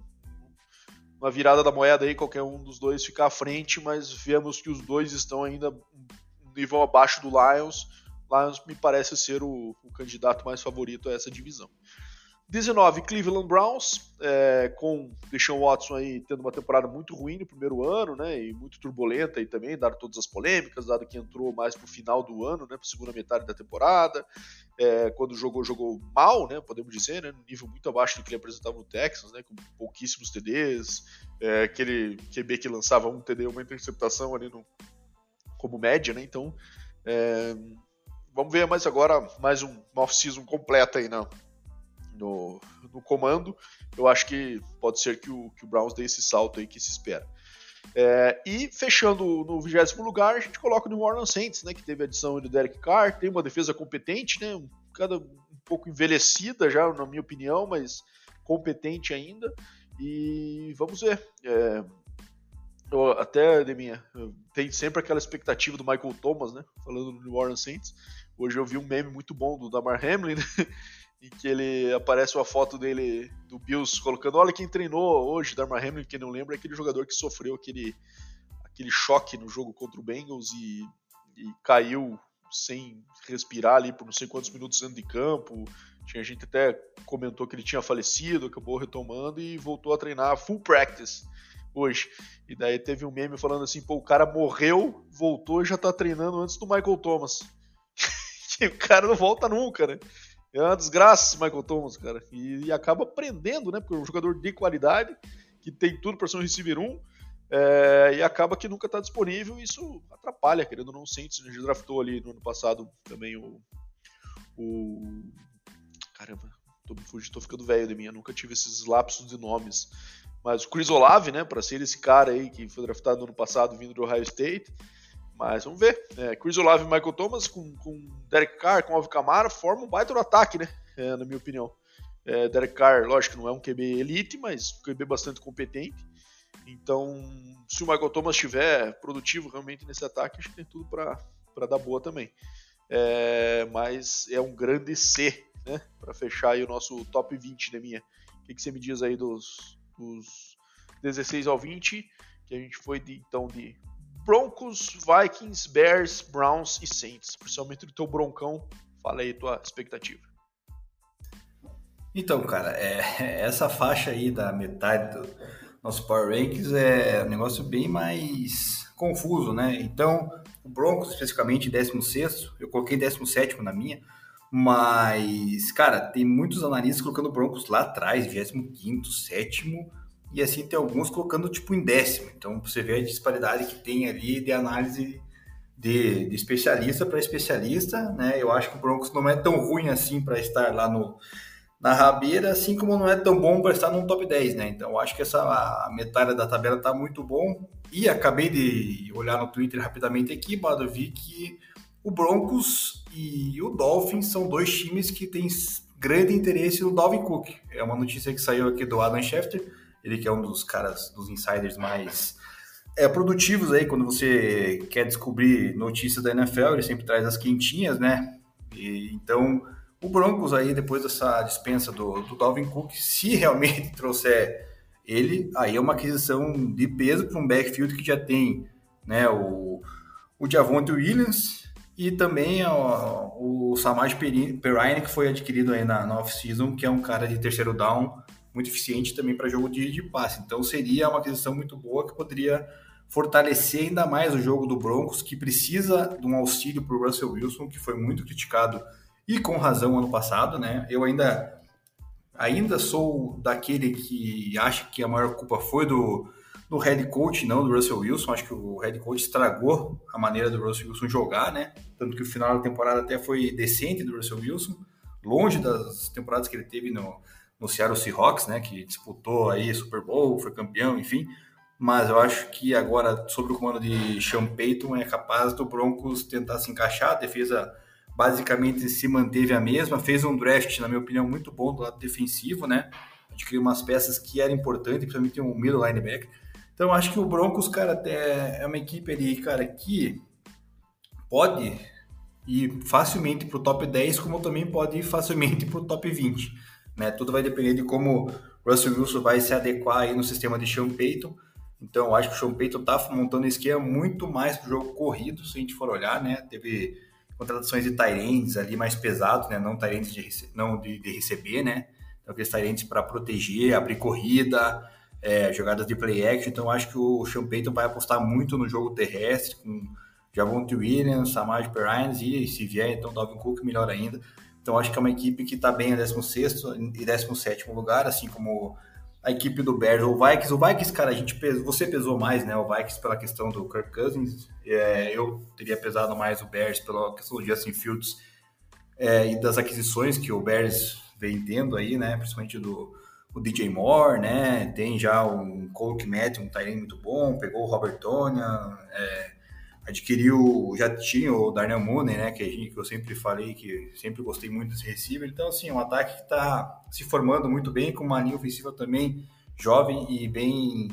[SPEAKER 1] uma virada da moeda aí, qualquer um dos dois ficar à frente, mas vemos que os dois estão ainda um nível abaixo do Lions. Lions me parece ser o, o candidato mais favorito a essa divisão. 19, Cleveland Browns, é, com Deshaun Watson aí tendo uma temporada muito ruim no primeiro ano, né, e muito turbulenta aí também, dado todas as polêmicas, dado que entrou mais pro final do ano, né, pra segunda metade da temporada, é, quando jogou, jogou mal, né, podemos dizer, né, nível muito abaixo do que ele apresentava no Texas, né, com pouquíssimos TDs, é, aquele QB que lançava um TD, uma interceptação ali no, como média, né, então é, vamos ver mais agora, mais um off-season completa aí, não no, no comando, eu acho que pode ser que o, que o Browns dê esse salto aí que se espera. É, e fechando no vigésimo lugar, a gente coloca o New Orleans Saints, né, que teve a adição do Derek Carr, tem uma defesa competente, né, um, cada, um pouco envelhecida já, na minha opinião, mas competente ainda. E vamos ver. É, eu, até, Deminha, tem sempre aquela expectativa do Michael Thomas, né, falando no New Orleans Saints. Hoje eu vi um meme muito bom do Damar Hamlin, né, em que ele aparece uma foto dele do Bills colocando, olha quem treinou hoje, Darma Hamlin, quem não lembra, é aquele jogador que sofreu aquele, aquele choque no jogo contra o Bengals e, e caiu sem respirar ali por não sei quantos minutos dentro de campo. Tinha gente até comentou que ele tinha falecido, acabou retomando e voltou a treinar full practice hoje. E daí teve um meme falando assim, pô, o cara morreu, voltou e já tá treinando antes do Michael Thomas. o cara não volta nunca, né? É uma desgraça esse Michael Thomas, cara. E, e, acaba prendendo, né? Porque é um jogador de qualidade, que tem tudo para ser um receiver 1, é, e acaba que nunca está disponível. E isso atrapalha, querendo ou não. Saints a gente draftou ali no ano passado também o. o caramba, tô, tô ficando velho de mim, eu nunca tive esses lapsos de nomes. Mas o Chris Olave, né, para ser esse cara aí que foi draftado no ano passado vindo do Ohio State, mas vamos ver. É, Chris Olave e Michael Thomas com, com Derek Carr, com Alvin Kamara, formam um baita do ataque, né? É, na minha opinião. É, Derek Carr, lógico, não é um QB elite, mas um QB bastante competente. Então, se o Michael Thomas estiver produtivo realmente nesse ataque, acho que tem tudo para dar boa também. É, mas é um grande C, né? Para fechar aí o nosso top 20 da minha. O que, que você me diz aí dos, dos 16 ao 20? Que a gente foi de, então de Broncos, Vikings, Bears, Browns e Saints. Principalmente do teu broncão, fala aí tua expectativa.
[SPEAKER 2] Então, cara, é, essa faixa aí da metade do nosso Power Rankings é um negócio bem mais confuso, né? Então, o Broncos, especificamente, 16, eu coloquei 17 na minha, mas, cara, tem muitos analistas colocando o Broncos lá atrás, 25, 7 e assim tem alguns colocando tipo em décimo. Então você vê a disparidade que tem ali de análise de, de especialista para especialista, né? Eu acho que o Broncos não é tão ruim assim para estar lá no, na rabeira, assim como não é tão bom para estar no top 10, né? Então acho que essa metade da tabela tá muito bom. E acabei de olhar no Twitter rapidamente aqui, Bado, vi que o Broncos e o Dolphins são dois times que têm grande interesse no Dalvin Cook. É uma notícia que saiu aqui do Adam Schefter, ele que é um dos caras, dos insiders mais é, produtivos aí, quando você quer descobrir notícias da NFL, ele sempre traz as quentinhas, né? E, então, o Broncos aí, depois dessa dispensa do, do Dalvin Cook, se realmente trouxer ele, aí é uma aquisição de peso para um backfield que já tem né, o, o Javonte Williams, e também o Samaj Perrine, que foi adquirido aí na, na off-season, que é um cara de terceiro down muito eficiente também para jogo de, de passe. Então seria uma aquisição muito boa que poderia fortalecer ainda mais o jogo do Broncos, que precisa de um auxílio para o Russell Wilson, que foi muito criticado e com razão ano passado, né? Eu ainda ainda sou daquele que acha que a maior culpa foi do do head coach, não do Russell Wilson. Acho que o head coach estragou a maneira do Russell Wilson jogar, né? Tanto que o final da temporada até foi decente do Russell Wilson, longe das temporadas que ele teve no, no Seattle Seahawks, né? Que disputou aí Super Bowl, foi campeão, enfim. Mas eu acho que agora, sob o comando de Sean Payton, é capaz do Broncos tentar se encaixar. A defesa basicamente se manteve a mesma, fez um draft, na minha opinião, muito bom do lado defensivo, né? Adquiriu umas peças que eram importantes, principalmente um middle linebacker. Então, acho que o Broncos, cara, até é uma equipe ali, cara, que pode ir facilmente para o top 10, como também pode ir facilmente para o top 20. Né? Tudo vai depender de como o Russell Wilson vai se adequar aí no sistema de Sean Payton. Então, acho que o Sean Payton está montando um esquema muito mais para o jogo corrido, se a gente for olhar, né? Teve contratações de Tyrants ali mais pesados, né? Não Tyrants de, não de, de receber, né? Então, aqueles Tyrants para proteger, abrir corrida, é, jogadas de play action, então acho que o Sean Payton vai apostar muito no jogo terrestre, com Javonte Williams, Samaj Perrines e se vier, então Dalvin Cook melhor ainda. Então acho que é uma equipe que está bem em 16 e 17 lugar, assim como a equipe do Bears ou Vikings. O Vikings, cara, a gente pesou, você pesou mais, né? O Vikings pela questão do Kirk Cousins. É, eu teria pesado mais o Bears pela questão do Justin Fields é, e das aquisições que o Bears vem tendo aí, né? Principalmente do, o DJ Moore, né? Tem já um Cole Kmet, um Tyrene muito bom, pegou o Robert Tonya, é, adquiriu, já tinha o Darnell Mooney, né? Que, gente, que eu sempre falei que sempre gostei muito desse receiver. Então, assim, um ataque que está se formando muito bem, com uma linha ofensiva também jovem e bem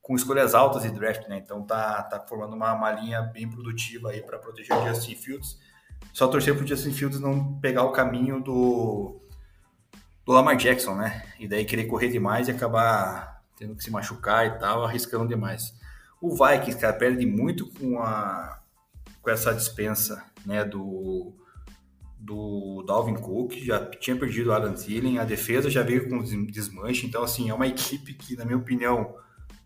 [SPEAKER 2] com escolhas altas de draft, né? Então tá, tá formando uma, uma linha bem produtiva aí para proteger o Justin Fields. Só torcer para o Justin Fields não pegar o caminho do do Lamar Jackson, né? E daí querer correr demais e acabar tendo que se machucar e tal, arriscando demais. O Vikings, cara, perde muito com a com essa dispensa, né, do do Dalvin Cook, já tinha perdido o Adam Thielen, a defesa já veio com desmanche, então assim, é uma equipe que, na minha opinião,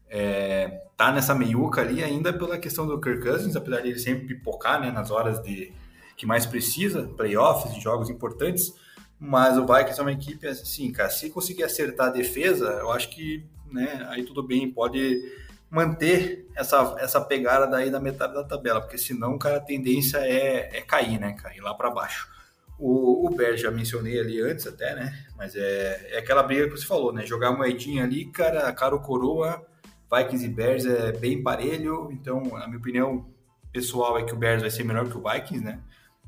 [SPEAKER 2] é, tá nessa meiuca ali ainda pela questão do Kirk Cousins, apesar de ele sempre pipocar, né, nas horas de que mais precisa, playoffs, jogos importantes, mas o Vikings é uma equipe assim, cara, se conseguir acertar a defesa, eu acho que, né, aí tudo bem, pode manter essa, essa pegada daí da metade da tabela, porque senão, cara, a tendência é, é cair, né, cair lá para baixo. O, o Bear já mencionei ali antes até, né, mas é, é aquela briga que você falou, né, jogar moedinha ali, cara, ou coroa, Vikings e Bears é bem parelho, então, a minha opinião pessoal é que o Bears vai ser melhor que o Vikings, né,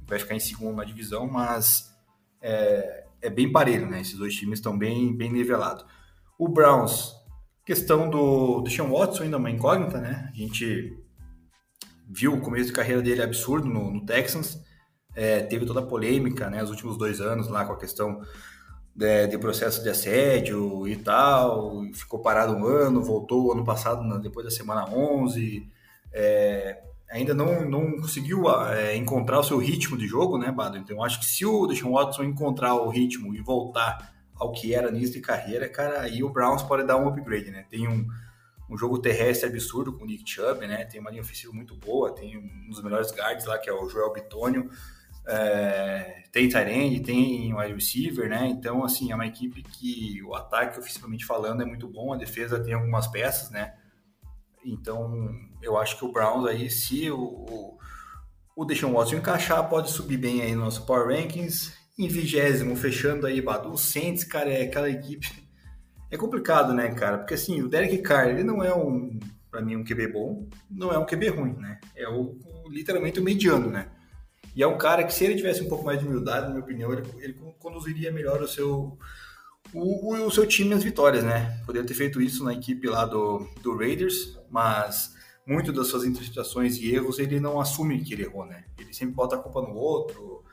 [SPEAKER 2] vai ficar em segundo na divisão, mas é, é bem parelho, né? Esses dois times estão bem, bem nivelados. O Browns, questão do, Sean Watson ainda uma incógnita, né? A gente viu o começo de carreira dele absurdo no, no Texans, é, teve toda a polêmica, né? Os últimos dois anos lá com a questão de, de, processo de assédio e tal, ficou parado um ano, voltou ano passado, depois da semana 11, é, ainda não, não conseguiu é, encontrar o seu ritmo de jogo, né, Bado? Então, acho que se o Deshaun Watson encontrar o ritmo e voltar ao que era nisso de carreira, cara, aí o Browns pode dar um upgrade, né? Tem um, um jogo terrestre absurdo com o Nick Chubb, né? Tem uma linha ofensiva muito boa, tem um dos melhores guards lá, que é o Joel Bitonio. É, tem Tyrande, tem wide receiver, né? Então, assim, é uma equipe que o ataque, ofensivamente falando, é muito bom, a defesa tem algumas peças, né? Então, eu acho que o Browns aí, se o, o, o Deshaun Watson encaixar, pode subir bem aí no nosso Power Rankings. Em vigésimo, fechando aí, Bado. O Saints, cara, é aquela equipe. É complicado, né, cara? Porque assim, o Derek Carr, ele não é um, para mim, um QB bom, não é um QB ruim, né? É o, literalmente o mediano, né? E é um cara que, se ele tivesse um pouco mais de humildade, na minha opinião, ele, ele conduziria melhor o seu, o, o, o, seu time às vitórias, né? Poderia ter feito isso na equipe lá do, do Raiders, mas muito das suas interpretações e erros ele não assume que ele errou, né? Ele sempre bota a culpa no outro,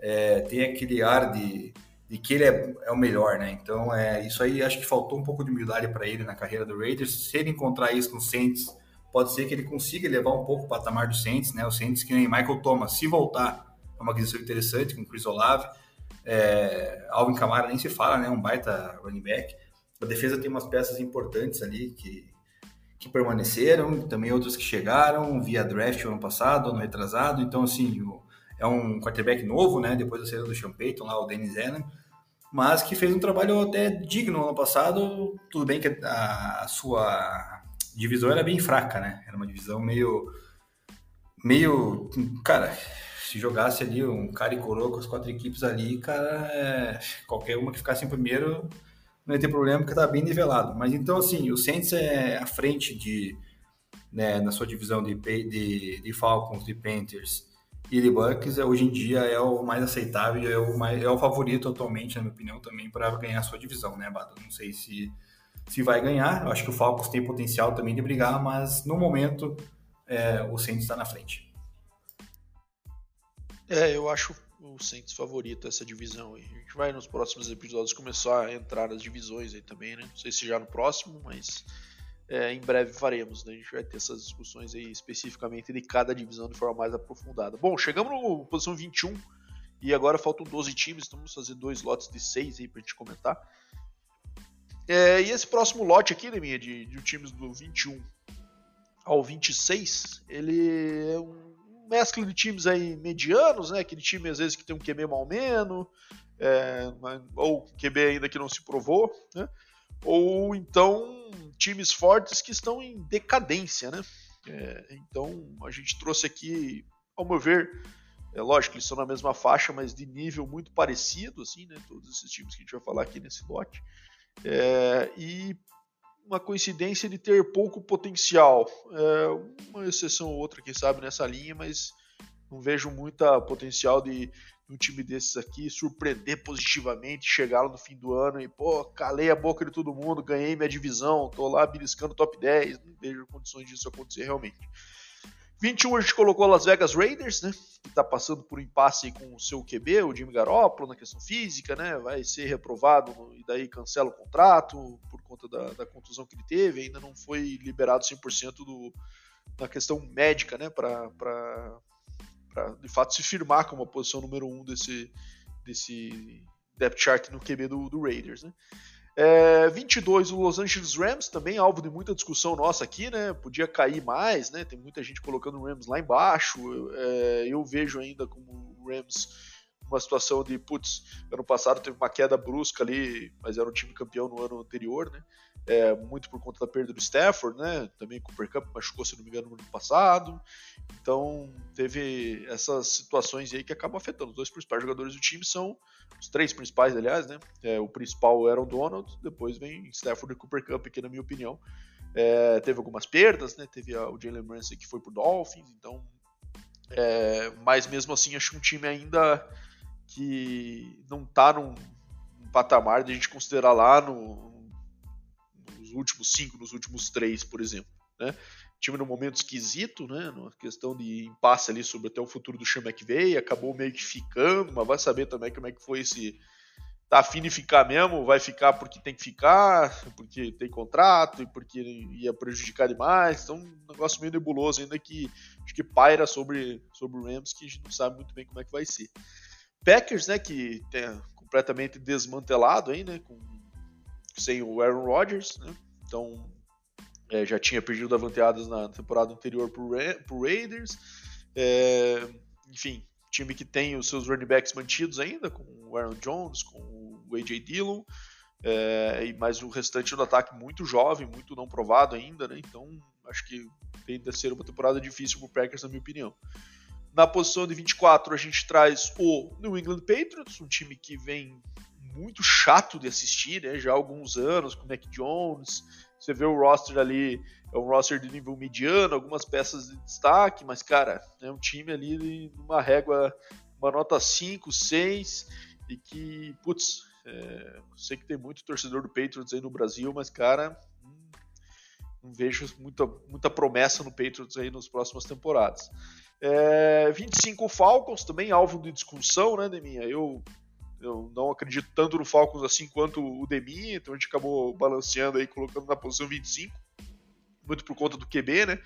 [SPEAKER 2] é, tem aquele ar de, de que ele é, é, o melhor, né? Então, é, isso aí acho que faltou um pouco de humildade para ele na carreira do Raiders. Se ele encontrar isso no Saints, pode ser que ele consiga levar um pouco o patamar do Saints, né? O Saints que nem Michael Thomas, se voltar, é uma aquisição interessante com Chris Olave. É, Alvin Kamara nem se fala, né? Um baita running back. A defesa tem umas peças importantes ali que, que permaneceram, também outras que chegaram via draft ano passado, ano retrasado. Então, assim, o, é um quarterback novo, né? Depois da saída do Sean Payton, lá o Dennis Allen, mas que fez um trabalho até digno ano passado. Tudo bem que a, a sua divisão era bem fraca, né? Era uma divisão meio. meio. Cara, se jogasse ali um cara e coroa com as quatro equipes ali, cara, é, qualquer uma que ficasse em primeiro não ia ter problema porque tá bem nivelado. Mas então, assim, o Saints é à frente de, né, na sua divisão de, de, de Falcons, de Panthers e Bucks, é, hoje em dia é o mais aceitável, é o, é o favorito atualmente, na minha opinião, também para ganhar a sua divisão, né, Bado? Não sei se, se vai ganhar, eu acho que o Falcons tem potencial também de brigar, mas no momento é, o Saints está na frente.
[SPEAKER 1] É, eu acho o Saints favorito essa divisão. A gente vai nos próximos episódios começar a entrar nas divisões aí também, né? Não sei se já no próximo, mas é, em breve faremos, né? A gente vai ter essas discussões aí especificamente de cada divisão de forma mais aprofundada. Bom, chegamos na posição 21 e agora faltam 12 times, então vamos fazer dois lotes de 6 aí pra gente comentar. É, e esse próximo lote aqui, né, minha, de, de times do 21 ao 26, ele é um mescla de times aí medianos, né? Aquele time às vezes que tem um QB mal menos, é, ou QB ainda que não se provou, né? Ou então times fortes que estão em decadência, né? É, então a gente trouxe aqui, ao meu ver, é lógico que eles estão na mesma faixa, mas de nível muito parecido, assim, né? Todos esses times que a gente vai falar aqui nesse lote. É, e uma coincidência de ter pouco potencial. É uma exceção ou outra, quem sabe, nessa linha, mas não vejo muita potencial de um time desses aqui surpreender positivamente, chegar lá no fim do ano e, pô, calei a boca de todo mundo, ganhei minha divisão, tô lá beliscando top 10, não vejo condições disso acontecer realmente. 21 a gente colocou Las Vegas Raiders, né? Que tá passando por um impasse com o seu QB, o Jimmy Garoppolo, na questão física, né? Vai ser reprovado e daí cancela o contrato por conta da, da contusão que ele teve. Ainda não foi liberado 100% do, na questão médica, né? Para de fato se firmar como a posição número 1 um desse, desse depth chart no QB do, do Raiders, né? É, 22, o Los Angeles Rams, também alvo de muita discussão nossa aqui, né? Podia cair mais, né? Tem muita gente colocando o Rams lá embaixo. É, eu vejo ainda como o Rams uma situação de, putz, ano passado teve uma queda brusca ali, mas era um time campeão no ano anterior, né? É, muito por conta da perda do Stafford, né? Também Cooper Cup machucou, se não me engano, no ano passado. Então, teve essas situações aí que acabam afetando. Os dois principais jogadores do time são os três principais, aliás, né? É, o principal era o Donald, depois vem Stafford e Cooper Cup, que na minha opinião é, teve algumas perdas, né? Teve a, o Jalen Ramsey que foi pro Dolphins, então. É, mas mesmo assim, acho um time ainda que não tá num, num patamar de a gente considerar lá no, nos últimos cinco, nos últimos três, por exemplo. Né? time num momento esquisito, né? Numa questão de impasse ali sobre até o futuro do Sean McVay, acabou meio que ficando, mas vai saber também como é que foi esse. Tá afim de ficar mesmo, vai ficar porque tem que ficar, porque tem contrato e porque ia prejudicar demais. Então, um negócio meio nebuloso ainda que acho que paira sobre, sobre o Rams, que a gente não sabe muito bem como é que vai ser. Packers, né, que tem completamente desmantelado aí, né, com, sem o Aaron Rodgers, né? Então, é, já tinha perdido vanteadas na temporada anterior para o Raiders. É, enfim, time que tem os seus running backs mantidos ainda, com o Aaron Jones, com o A.J. Dillon, é, mas o restante do ataque muito jovem, muito não provado ainda, né? Então acho que tende a ser uma temporada difícil para o Packers, na minha opinião. Na posição de 24, a gente traz o New England Patriots, um time que vem muito chato de assistir, né? Já há alguns anos, com o Mac Jones. Você vê o roster ali, é um roster de nível mediano, algumas peças de destaque, mas, cara, é um time ali numa régua, uma nota 5, 6, e que, putz, é, sei que tem muito torcedor do Patriots aí no Brasil, mas, cara, hum, não vejo muita, muita promessa no Patriots aí nas próximas temporadas. É, 25 Falcons, também alvo de discussão, né, Deminha? Eu, eu não acredito tanto no Falcons assim quanto o Deminha, então a gente acabou balanceando aí, colocando na posição 25, muito por conta do QB, né?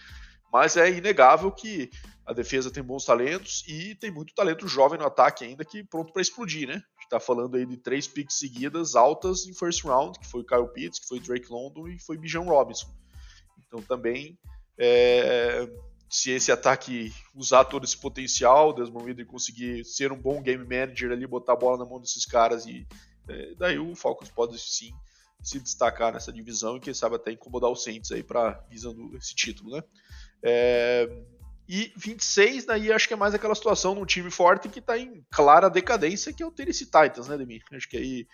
[SPEAKER 1] Mas é inegável que a defesa tem bons talentos e tem muito talento jovem no ataque ainda que pronto para explodir, né? A gente tá falando aí de três picks seguidas altas em first round, que foi Kyle Pitts, que foi Drake London e foi Bijan Robinson. Então também é, se esse ataque usar todo esse potencial, Desmond Ridder conseguir ser um bom game manager ali, botar a bola na mão desses caras e é, daí o Falcons pode sim se destacar nessa divisão e quem sabe até incomodar o Saints aí para visando esse título, né? É, e 26, daí acho que é mais aquela situação num time forte que está em clara decadência, que é o Tennessee Titans, né, Demi? Acho que aí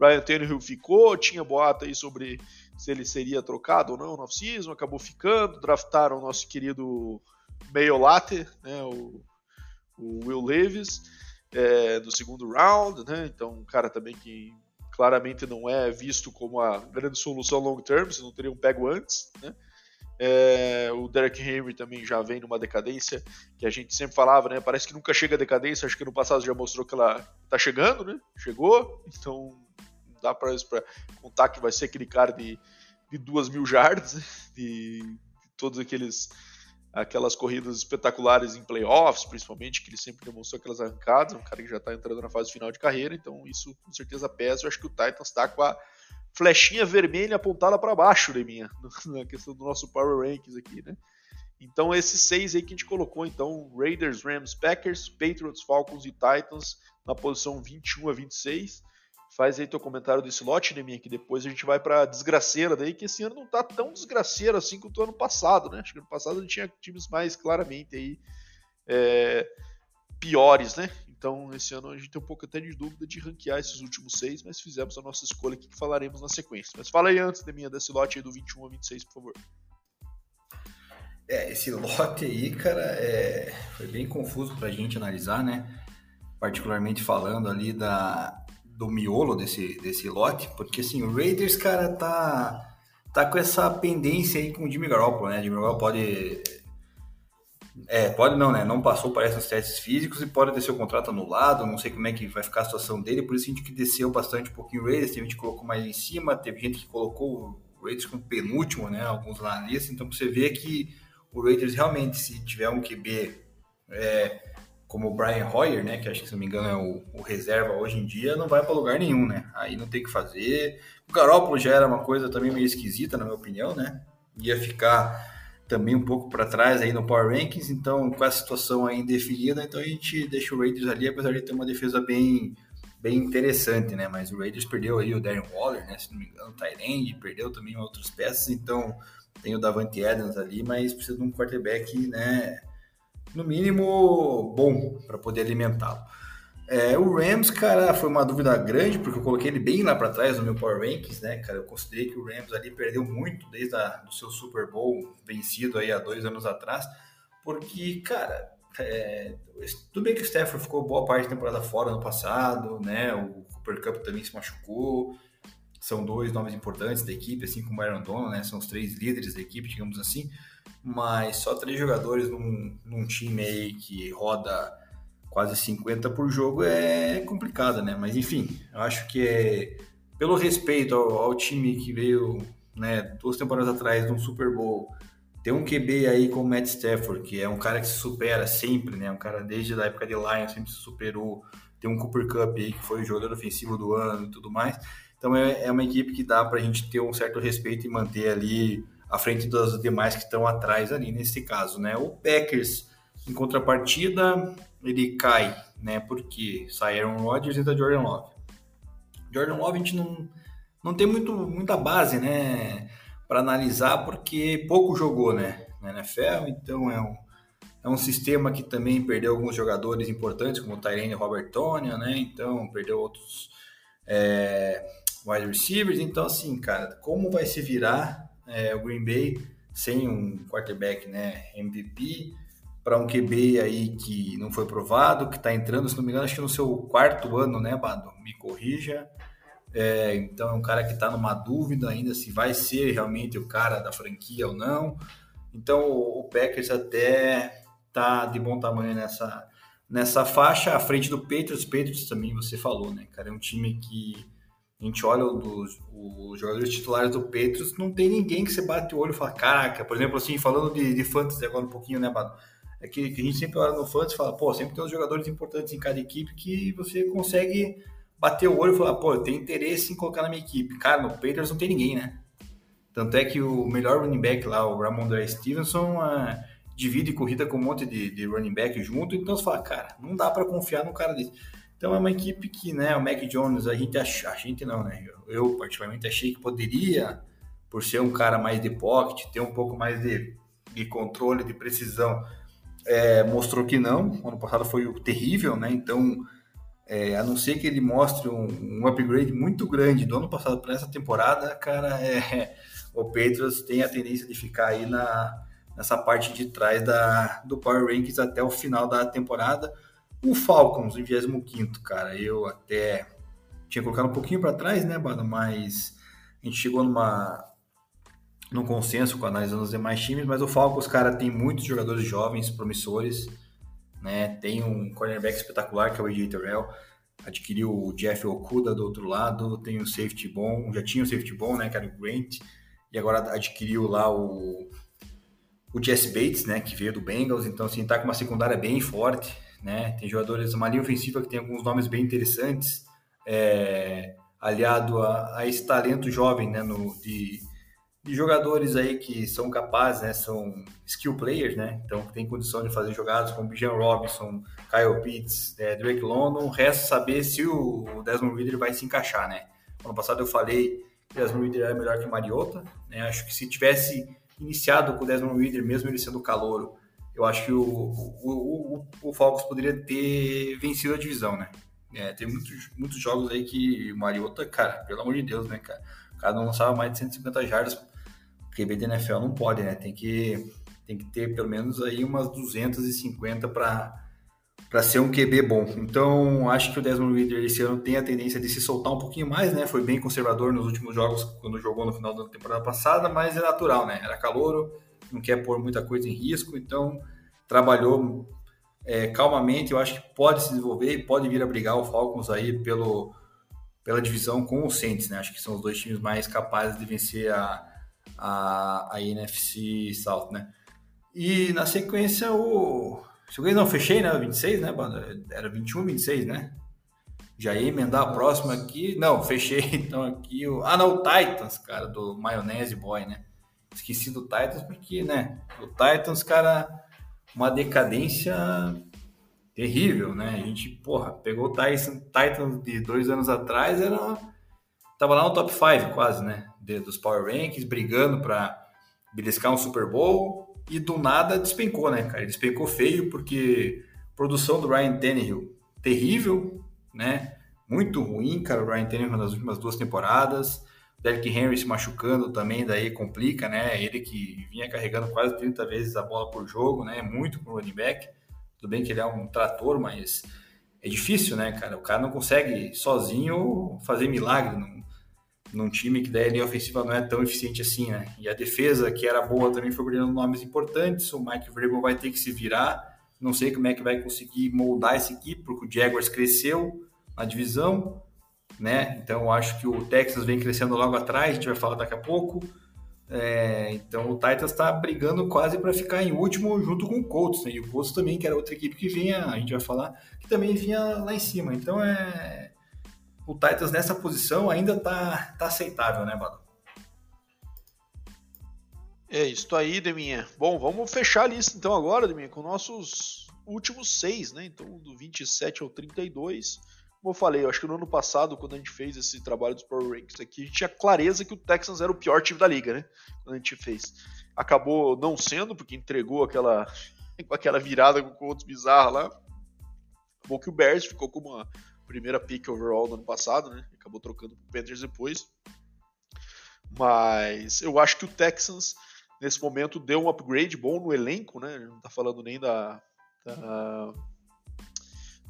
[SPEAKER 1] Ryan Tannehill ficou, tinha boato aí sobre se ele seria trocado ou não no off-season, acabou ficando, draftaram o nosso querido meio latte, né, o, o Will Levis, é, no segundo round, né, então um cara também que claramente não é visto como a grande solução long term, se não teriam pego antes, né, é, o Derek Henry também já vem numa decadência que a gente sempre falava, né? Parece que nunca chega a decadência. Acho que no passado já mostrou que ela tá chegando, né? Chegou, então dá para contar que vai ser aquele cara de, de duas mil jardas, de, de todos aqueles aquelas corridas espetaculares em playoffs, principalmente, que ele sempre demonstrou aquelas arrancadas, um cara que já está entrando na fase final de carreira, então isso com certeza pesa. Eu acho que o Titans está com a flechinha vermelha apontada para baixo de minha, na questão do nosso Power Rankings aqui, né? Então esses seis aí que a gente colocou, então Raiders, Rams, Packers, Patriots, Falcons e Titans na posição 21 a 26 faz aí teu comentário desse lote, Neminha, que depois a gente vai pra desgraceira daí, que esse ano não tá tão desgraceiro assim quanto o ano passado, né? Acho que ano passado a gente tinha times mais claramente aí é, piores, né? Então esse ano a gente tem um pouco até de dúvida de ranquear esses últimos seis, mas fizemos a nossa escolha aqui que falaremos na sequência. Mas fala aí antes, Neminha, desse lote aí do 21 ao 26, por favor.
[SPEAKER 2] É, esse lote aí, cara, é... foi bem confuso pra gente analisar, né? Particularmente falando ali da, do miolo desse, desse lote, porque assim, o Raiders, cara, tá, tá com essa pendência aí com o Jimmy Garoppolo, né? Jimmy Garoppolo pode. É, pode não, né? Não passou, parece, nos testes físicos e pode ter seu contrato anulado. Não sei como é que vai ficar a situação dele, por isso a gente que desceu bastante um pouquinho o Raiders. Teve gente que colocou mais em cima, teve gente que colocou o Raiders como penúltimo, né? Alguns lá na lista. Então você vê que o Raiders realmente, se tiver um QB. É, como o Brian Hoyer, né, que acho que se não me engano é o, o reserva hoje em dia, não vai para lugar nenhum, né? Aí não tem o que fazer. O Garoppolo já era uma coisa também meio esquisita, na minha opinião, né? Ia ficar também um pouco para trás aí no Power Rankings, então com essa situação aí indefinida, então a gente deixa o Raiders ali, apesar de ter uma defesa bem bem interessante, né? Mas o Raiders perdeu aí o Darren Waller, né? Se não me engano, o Tyrande, perdeu também outras peças, então tem o Davante Adams ali, mas precisa de um quarterback, né? no mínimo, bom para poder alimentá-lo. É, o Rams, cara, foi uma dúvida grande, porque eu coloquei ele bem lá para trás no meu Power Rankings, né, cara? Eu considerei que o Rams ali perdeu muito desde o seu Super Bowl vencido aí há dois anos atrás, porque, cara, é, tudo bem que o Stafford ficou boa parte da temporada fora no passado, né? O Cooper Cup também se machucou. São dois nomes importantes da equipe, assim como o Aaron Donald, né? São os três líderes da equipe, digamos assim mas só três jogadores num, num time aí que roda quase 50 por jogo é complicado, né? Mas enfim, eu acho que é pelo respeito ao, ao time que veio né, duas temporadas atrás num Super Bowl, ter um QB aí como o Matt Stafford, que é um cara que se supera sempre, né? Um cara desde a época de Lions sempre se superou. Tem um Cooper Cup aí que foi o jogador ofensivo do ano e tudo mais. Então é, é uma equipe que dá para a gente ter um certo respeito e manter ali à frente das demais que estão atrás ali nesse caso, né? O Packers, em contrapartida, ele cai, né? Porque Aaron Rodgers e entra Jordan Love. Jordan Love a gente não, não tem muito, muita base, né? Para analisar, porque pouco jogou, né? Na NFL, então é um, É um sistema que também perdeu alguns jogadores importantes, como o Tyrene Robert Tonya, né? Então, perdeu outros é, wide receivers. Então, assim, cara, como vai se virar é, o Green Bay sem um quarterback, né? MVP para um QB aí que não foi provado, que está entrando, se não me engano, acho que no seu quarto ano, né, Bado? Me corrija. É, então é um cara que está numa dúvida ainda se vai ser realmente o cara da franquia ou não. Então o Packers até tá de bom tamanho nessa, nessa faixa, à frente do Patriots. Patriots também você falou, né, cara? É um time que a gente olha os, jogadores titulares do Patriots, não tem ninguém que você bate o olho e fala, caraca, por exemplo, assim, falando de, de fantasy agora um pouquinho, né, Bado? É que, que, a gente sempre olha no fantasy e fala, pô, sempre tem uns jogadores importantes em cada equipe que você consegue bater o olho e falar, pô, eu tenho interesse em colocar na minha equipe. Cara, no Patriots não tem ninguém, né? Tanto é que o melhor running back lá, o Ramondre Stevenson, uh, divide corrida com um monte de, de, running back junto, então você fala, cara, não dá para confiar num cara desse. Então é uma equipe que, né, o Mac Jones, a gente acha, a gente não, né? Eu, eu particularmente achei que poderia, por ser um cara mais de pocket, ter um pouco mais de, de controle, de precisão, é, mostrou que não. O ano passado foi terrível, né? Então, é, a não ser que ele mostre um, um, upgrade muito grande do ano passado para essa temporada, cara, é, o Patriots tem a tendência de ficar aí na, nessa parte de trás da, do Power Rankings até o final da temporada. O Falcons, em 25, cara, eu até tinha colocado um pouquinho para trás, né, Bada? Mas a gente chegou numa, num consenso com analisando os demais times, mas o Falcons, cara, tem muitos jogadores jovens, promissores, né? Tem um cornerback espetacular que é o AJ Terrell, adquiriu o Jeff Okuda do outro lado, tem um safety bom, já tinha um safety bom, né, que era o Grant, e agora adquiriu lá o o Jesse Bates, né, que veio do Bengals, então assim, tá com uma secundária bem forte, né? Tem jogadores, uma linha ofensiva que tem alguns nomes bem interessantes, é, aliado a, a esse talento jovem, né, no, de de jogadores aí que são capazes, né, são skill players, né, então tem condição de fazer jogadas como Bijan Robinson, Kyle Pitts, é, Drake London, resta saber se o Desmond Reader vai se encaixar, né. Ano passado eu falei que o Desmond Reader era melhor que o Mariota, né, acho que se tivesse iniciado com o Desmond Reader, mesmo ele sendo calouro, eu acho que o, o, o, o Falcons poderia ter vencido a divisão, né. É, tem muitos, muitos jogos aí que o Mariota, cara, pelo amor de Deus, né, cara, o cara não lançava mais de 150 jardas QB da NFL não pode, né? Tem que, tem que ter pelo menos aí umas 250 para para ser um QB bom. Então, acho que o Desmond Reader esse ano tem a tendência de se soltar um pouquinho mais, né? Foi bem conservador nos últimos jogos quando jogou no final da temporada passada, mas é natural, né? Era calouro, não quer pôr muita coisa em risco, então trabalhou é, calmamente. Eu acho que pode se desenvolver e pode vir a brigar o Falcons aí pelo, pela divisão com o Saints, né? Acho que são os dois times mais capazes de vencer a, a, a NFC South, né? E na sequência o. Eu não fechei, né? 26, né, Era 21, 26, né? Já ia emendar a próxima aqui. Não, fechei então aqui o. Ah, não, o Titans, cara, do Maionese Boy, né? Esqueci do Titans porque, né? O Titans, cara, uma decadência terrível, né? A gente, porra, pegou o Titans, Titans de dois anos atrás, era. Tava lá no top 5 quase, né? De, dos Power Rankings, brigando para beliscar um Super Bowl e do nada despencou, né, cara? Ele despencou feio porque produção do Ryan Tannehill terrível, né? Muito ruim, cara, o Ryan Tannehill nas últimas duas temporadas. Derrick Henry se machucando também, daí complica, né? Ele que vinha carregando quase 30 vezes a bola por jogo, né? Muito pro running back. Tudo bem que ele é um trator, mas é difícil, né, cara? O cara não consegue sozinho fazer milagre, não, num time que daí a linha ofensiva não é tão eficiente assim, né? E a defesa, que era boa, também foi perdendo nomes importantes. O Mike Vrabel vai ter que se virar. Não sei como é que vai conseguir moldar essa equipe, porque o Jaguars cresceu na divisão, né? Então acho que o Texas vem crescendo logo atrás, a gente vai falar daqui a pouco. É, então o Titans está brigando quase para ficar em último junto com o Colts, né? E o Colts também, que era outra equipe que vinha, a gente vai falar, que também vinha lá em cima. Então é o Titans nessa posição ainda tá, tá aceitável, né, Bado?
[SPEAKER 1] É isso aí, Deminha. Bom, vamos fechar a lista então agora, Deminha, com nossos últimos seis, né? Então, do 27 ao 32. Como eu falei, eu acho que no ano passado, quando a gente fez esse trabalho dos Power Rankings aqui, a gente tinha clareza que o Texans era o pior time da liga, né? Quando a gente fez. Acabou não sendo, porque entregou aquela com aquela virada com Colts bizarra lá. Acabou que o Bears ficou como uma primeira pick overall do ano passado, né? Acabou trocando pro Panthers depois. Mas eu acho que o Texans, nesse momento, deu um upgrade bom no elenco, né? Não tá falando nem da, da,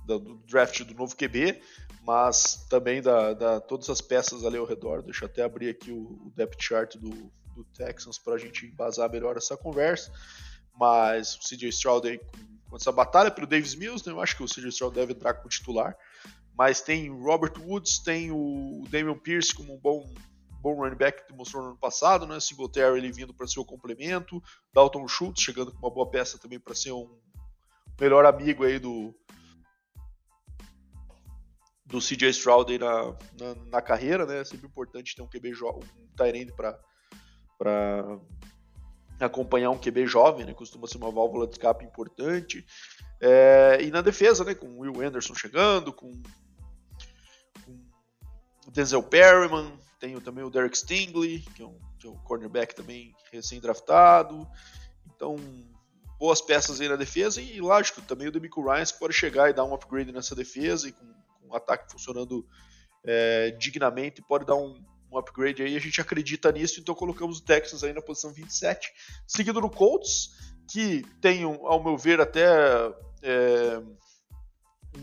[SPEAKER 1] do draft do novo QB, mas também da, da, todas as peças ali ao redor. Deixa eu até abrir aqui o, o depth chart do, do Texans para a gente embasar melhor essa conversa. Mas o CJ Stroud aí com essa batalha pelo Davis Mills, né? eu acho que o CJ Stroud deve entrar como titular. Mas tem Robert Woods, tem o Damian Pierce como um bom, bom running back que mostrou no ano passado, né? Singletary ele vindo para ser o complemento, Dalton Schultz chegando com uma boa peça também para ser um melhor amigo aí do do CJ Stroud aí na, na, na, carreira, né? É sempre importante ter um QB um Tyrande para para acompanhar um QB jovem, né? Costuma ser uma válvula de escape importante. É, e na defesa, né? Com o Will Anderson chegando, com, Denzel Perryman, tem também o Derek Stingley, que é um, que é um cornerback também recém-draftado. Então, boas peças aí na defesa e, lógico, também o Demico Ryan que pode chegar e dar um upgrade nessa defesa e com, com o ataque funcionando é, dignamente pode dar um, um, upgrade aí. A gente acredita nisso, então colocamos o Texans aí na posição 27, seguido no Colts, que tem, ao meu ver, até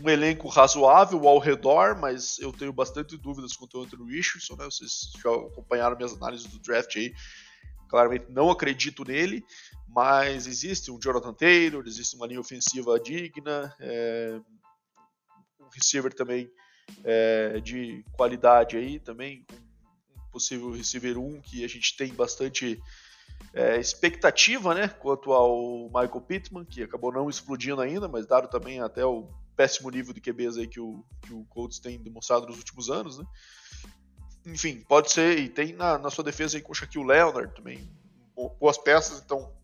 [SPEAKER 1] um elenco razoável ao redor, mas eu tenho bastante dúvidas quanto ao Anthony Richardson, né? Vocês já acompanharam minhas análises do draft aí. Claramente não acredito nele, mas existe um Jonathan Taylor, existe uma linha ofensiva digna, é, um receiver também é, de qualidade aí também, um possível receiver 1 que a gente tem bastante é, expectativa, né, quanto ao Michael Pittman, que acabou não explodindo ainda, mas dado também até o péssimo nível de QBs aí que o, que o Colts tem demonstrado nos últimos anos, né? Enfim, pode ser, e tem na, na sua defesa aí com o Shaquille Leonard também, boas peças, então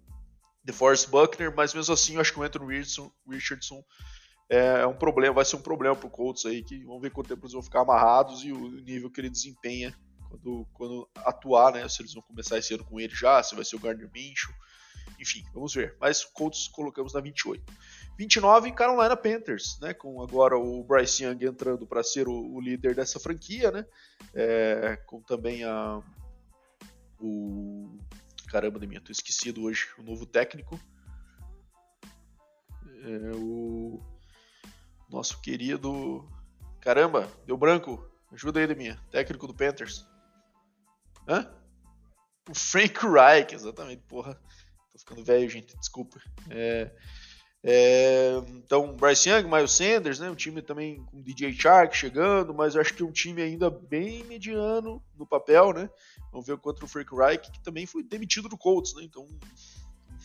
[SPEAKER 1] DeForest Buckner, mas mesmo assim eu acho que o Anthony Richardson, Richardson é um problema, vai ser um problema pro Colts aí, que vamos ver quanto tempo eles vão ficar amarrados e o nível que ele desempenha quando, quando atuar, né? Se eles vão começar esse ano com ele já, se vai ser o Gardner Minshew, enfim, vamos ver. Mas Colts colocamos na 28. 29, Carolina Panthers, né? Com agora o Bryce Young entrando para ser o, o, líder dessa franquia, né? É, com também a o caramba de mim, tô esquecido hoje o novo técnico, é, o nosso querido caramba, deu branco, ajuda aí de minha, técnico do Panthers. Hã? O Frank Reich, exatamente, porra. Tô ficando velho, gente, desculpa. É, é, então, Bryce Young, Miles Sanders, né? Um time também com DJ Shark chegando, mas eu acho que é um time ainda bem mediano no papel, né? Vamos ver contra o Frank Reich, que também foi demitido do Colts, né? Então,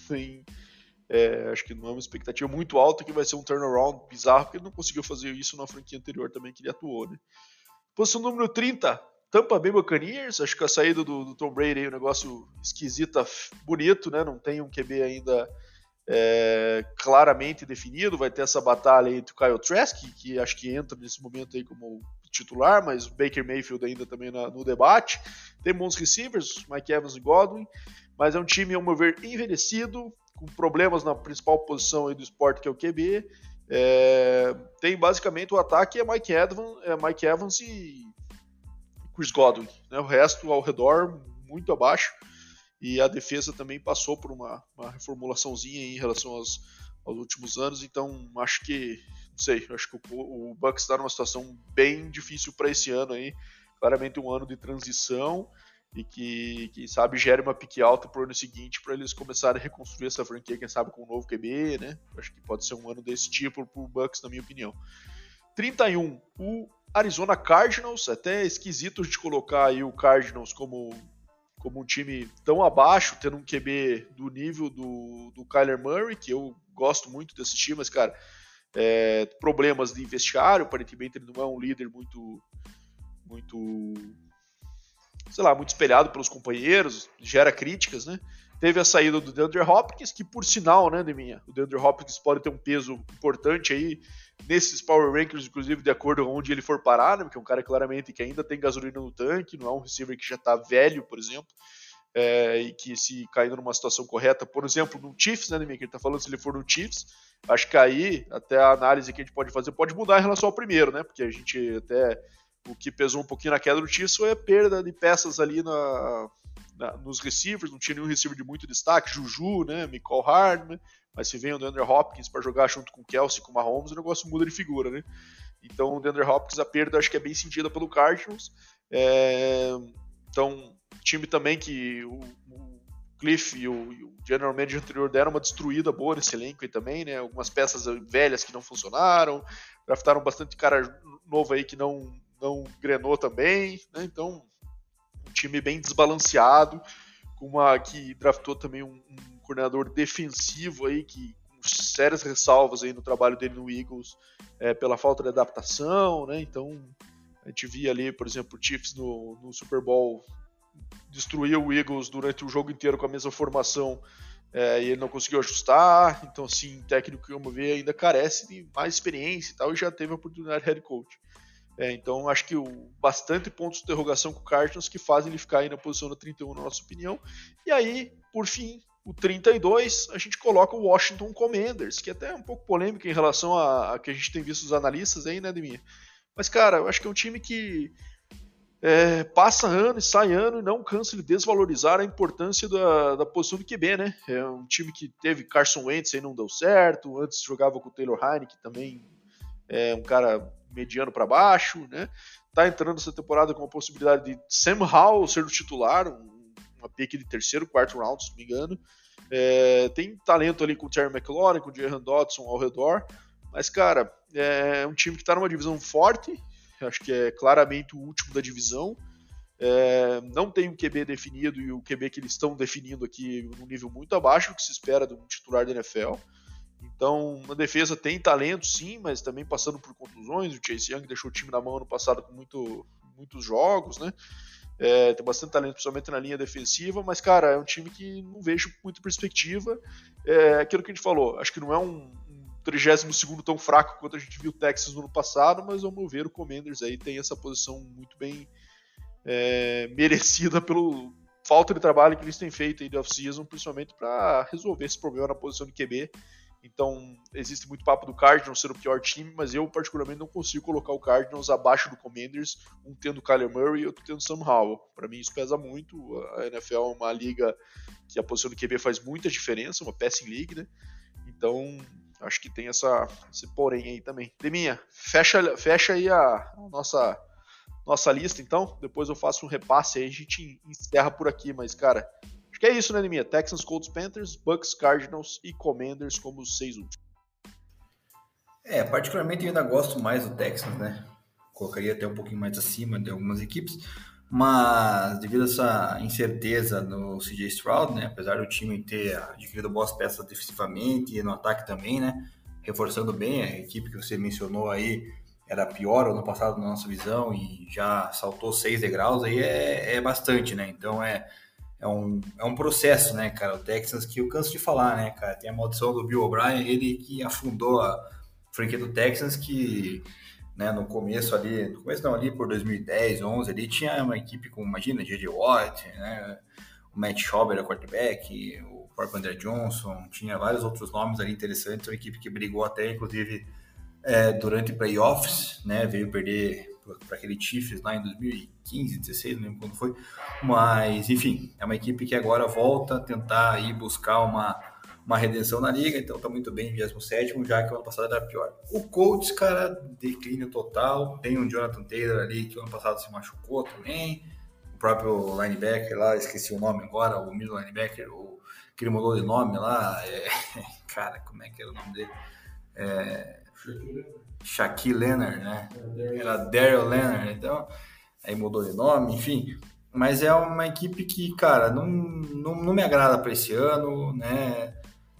[SPEAKER 1] tem, é, acho que não é uma expectativa muito alta que vai ser um turnaround bizarro, porque ele não conseguiu fazer isso na franquia anterior também que ele atuou, né? Posição número 30, Tampa Bay Buccaneers, acho que a saída do, do Tom Brady é um negócio esquisita, bonito, né? Não tem um QB ainda é, claramente definido. Vai ter essa batalha entre o Kyle Trask, que acho que entra nesse momento aí como titular, mas o Baker Mayfield ainda também na, no debate. Tem bons receivers, Mike Evans e Godwin, mas é um time, ao meu ver, envelhecido, com problemas na principal posição aí do esporte, que é o QB. É, tem basicamente o ataque é Mike Evans, é Mike Evans e Chris Godwin. Né? O resto ao redor, muito abaixo. E a defesa também passou por uma, uma reformulaçãozinha em relação aos, aos, últimos anos. Então, acho que, não sei, acho que o, o Bucks está numa situação bem difícil para esse ano aí. Claramente um ano de transição e que, quem sabe, gere uma pique alta para o ano seguinte para eles começarem a reconstruir essa franquia, quem sabe com um novo QB, né? Acho que pode ser um ano desse tipo para o Bucks, na minha opinião. 31, o Arizona Cardinals, até esquisito de colocar aí o Cardinals como, como um time tão abaixo, tendo um QB do nível do, do Kyler Murray, que eu gosto muito desse time, mas, cara, é, problemas de vestiário, aparentemente ele não é um líder muito, muito, sei lá, muito espelhado pelos companheiros, gera críticas, né? Teve a saída do DeAndre Hopkins, que por sinal, né, Deminha, o DeAndre Hopkins pode ter um peso importante aí nesses Power Rankings, inclusive de acordo com onde ele for parar, né, porque é um cara claramente que ainda tem gasolina no tanque, não é um receiver que já está velho, por exemplo. é, e que se caindo numa situação correta, por exemplo, no Chiefs, né, que ele tá falando se ele for no Chiefs, acho que aí até a análise que a gente pode fazer pode mudar em relação ao primeiro, né? Porque a gente até o que pesou um pouquinho na queda do Chiefs foi a perda de peças ali na, na, nos receivers, não tinha nenhum receiver de muito destaque, Juju, né, Michael Hardman, mas se vem o DeAndre Hopkins para jogar junto com o Kelsey com o Mahomes, o negócio muda de figura, né? Então o DeAndre Hopkins, a perda acho que é bem sentida pelo Cardinals. É, então, time também que o, o Cliff e o, e o, General Manager anterior deram uma destruída boa nesse elenco aí também, né? Algumas peças velhas que não funcionaram, draftaram bastante cara novo aí que não, não grenou também, né? Então, um time bem desbalanceado, com uma que draftou também um, um coordenador defensivo aí que com sérias ressalvas aí no trabalho dele no Eagles é, pela falta de adaptação, né? Então, a gente via ali, por exemplo, o Chiefs no, no Super Bowl destruía o Eagles durante o jogo inteiro com a mesma formação é, e ele não conseguiu ajustar. Então, assim, técnico que eu ver ainda carece de mais experiência e tal, e já teve a oportunidade de head coach. É, então, acho que o, bastante pontos de interrogação com o Cardinals que fazem ele ficar aí na posição da 31, na nossa opinião. E aí, por fim, o 32, a gente coloca o Washington Commanders, que é até é um pouco polêmico em relação a, a que a gente tem visto os analistas aí, né, Deminha? Mas, cara, eu acho que é um time que é, passa ano e sai ano e não cansa de desvalorizar a importância da, da posição do QB, né? É um time que teve Carson Wentz aí não deu certo, antes jogava com o Taylor Heineken também, é um cara mediano para baixo, né? Tá entrando essa temporada com a possibilidade de Sam Howell ser o titular, um, uma pick de terceiro, quarto round, se não me engano. É, tem talento ali com o Terry McLaurin, com o Jahan Dodson ao redor, mas, cara, é um time que está numa divisão forte, acho que é claramente o último da divisão. É, não tem um QB definido e o QB que eles estão definindo aqui num nível muito abaixo do que se espera de um titular da NFL. Então, na defesa tem talento sim, mas também passando por contusões. O Chase Young deixou o time na mão ano passado com muito, muitos jogos, né? É, tem bastante talento, principalmente na linha defensiva, mas, cara, é um time que não vejo muita perspectiva. É aquilo que a gente falou, acho que não é um, 32 tão fraco quanto a gente viu o Texas no ano passado, mas ao meu ver o Commanders aí tem essa posição muito bem é, merecida pelo falta de trabalho que eles têm feito aí de off-season, principalmente para resolver esse problema na posição de QB. Então, existe muito papo do Cardinals ser o pior time, mas eu particularmente não consigo colocar o Cardinals abaixo do Commanders, um tendo Kyler Murray e outro tendo Sam Howell. Para mim isso pesa muito. A NFL é uma liga que a posição do QB faz muita diferença, uma passing league, né? Então, Acho que tem essa, esse porém aí também. Deminha, fecha, fecha aí a, a nossa, nossa lista, então. Depois eu faço um repasse aí, a gente encerra por aqui. Mas, cara, que é isso, né, Deminha? Texans, Colts, Panthers, Bucks, Cardinals e Commanders como os seis últimos.
[SPEAKER 2] É, particularmente eu ainda gosto mais do Texans, né? Colocaria até um pouquinho mais acima de algumas equipes. Mas devido a essa incerteza no CJ Stroud, né, apesar do time ter adquirido boas peças defensivamente e no ataque também, né, reforçando bem a equipe que você mencionou aí, era pior ano passado na nossa visão e já saltou seis degraus, aí é, é bastante, né? Então é, é, um, é um processo, né, cara? O Texans que eu canso de falar, né, cara? Tem a maldição do Bill O'Brien, ele que afundou a franquia do Texans que né, no começo ali, no começo não, ali por 2010, 11, ali tinha uma equipe com, imagina, J.J. Watt, né, o Matt Schauber, a quarterback, o próprio André Johnson, tinha vários outros nomes ali interessantes, uma equipe que brigou até, inclusive, é, durante playoffs, né, veio perder para aquele Chiefs lá em 2015, 16, não lembro quando foi, mas, enfim, é uma equipe que agora volta a tentar ir buscar uma uma redenção na liga, então tá muito bem, 27, já que o ano passado era pior. O Colts, cara, declínio total. Tem um Jonathan Taylor ali que o ano passado se machucou também. O próprio linebacker lá, esqueci o nome agora, o middle linebacker, o, que ele mudou de nome lá. É, cara, como é que era o nome dele? É, Shaquille Leonard, né? Era Daryl Leonard, então aí mudou de nome, enfim. Mas é uma equipe que, cara, não, não, não me agrada para esse ano, né?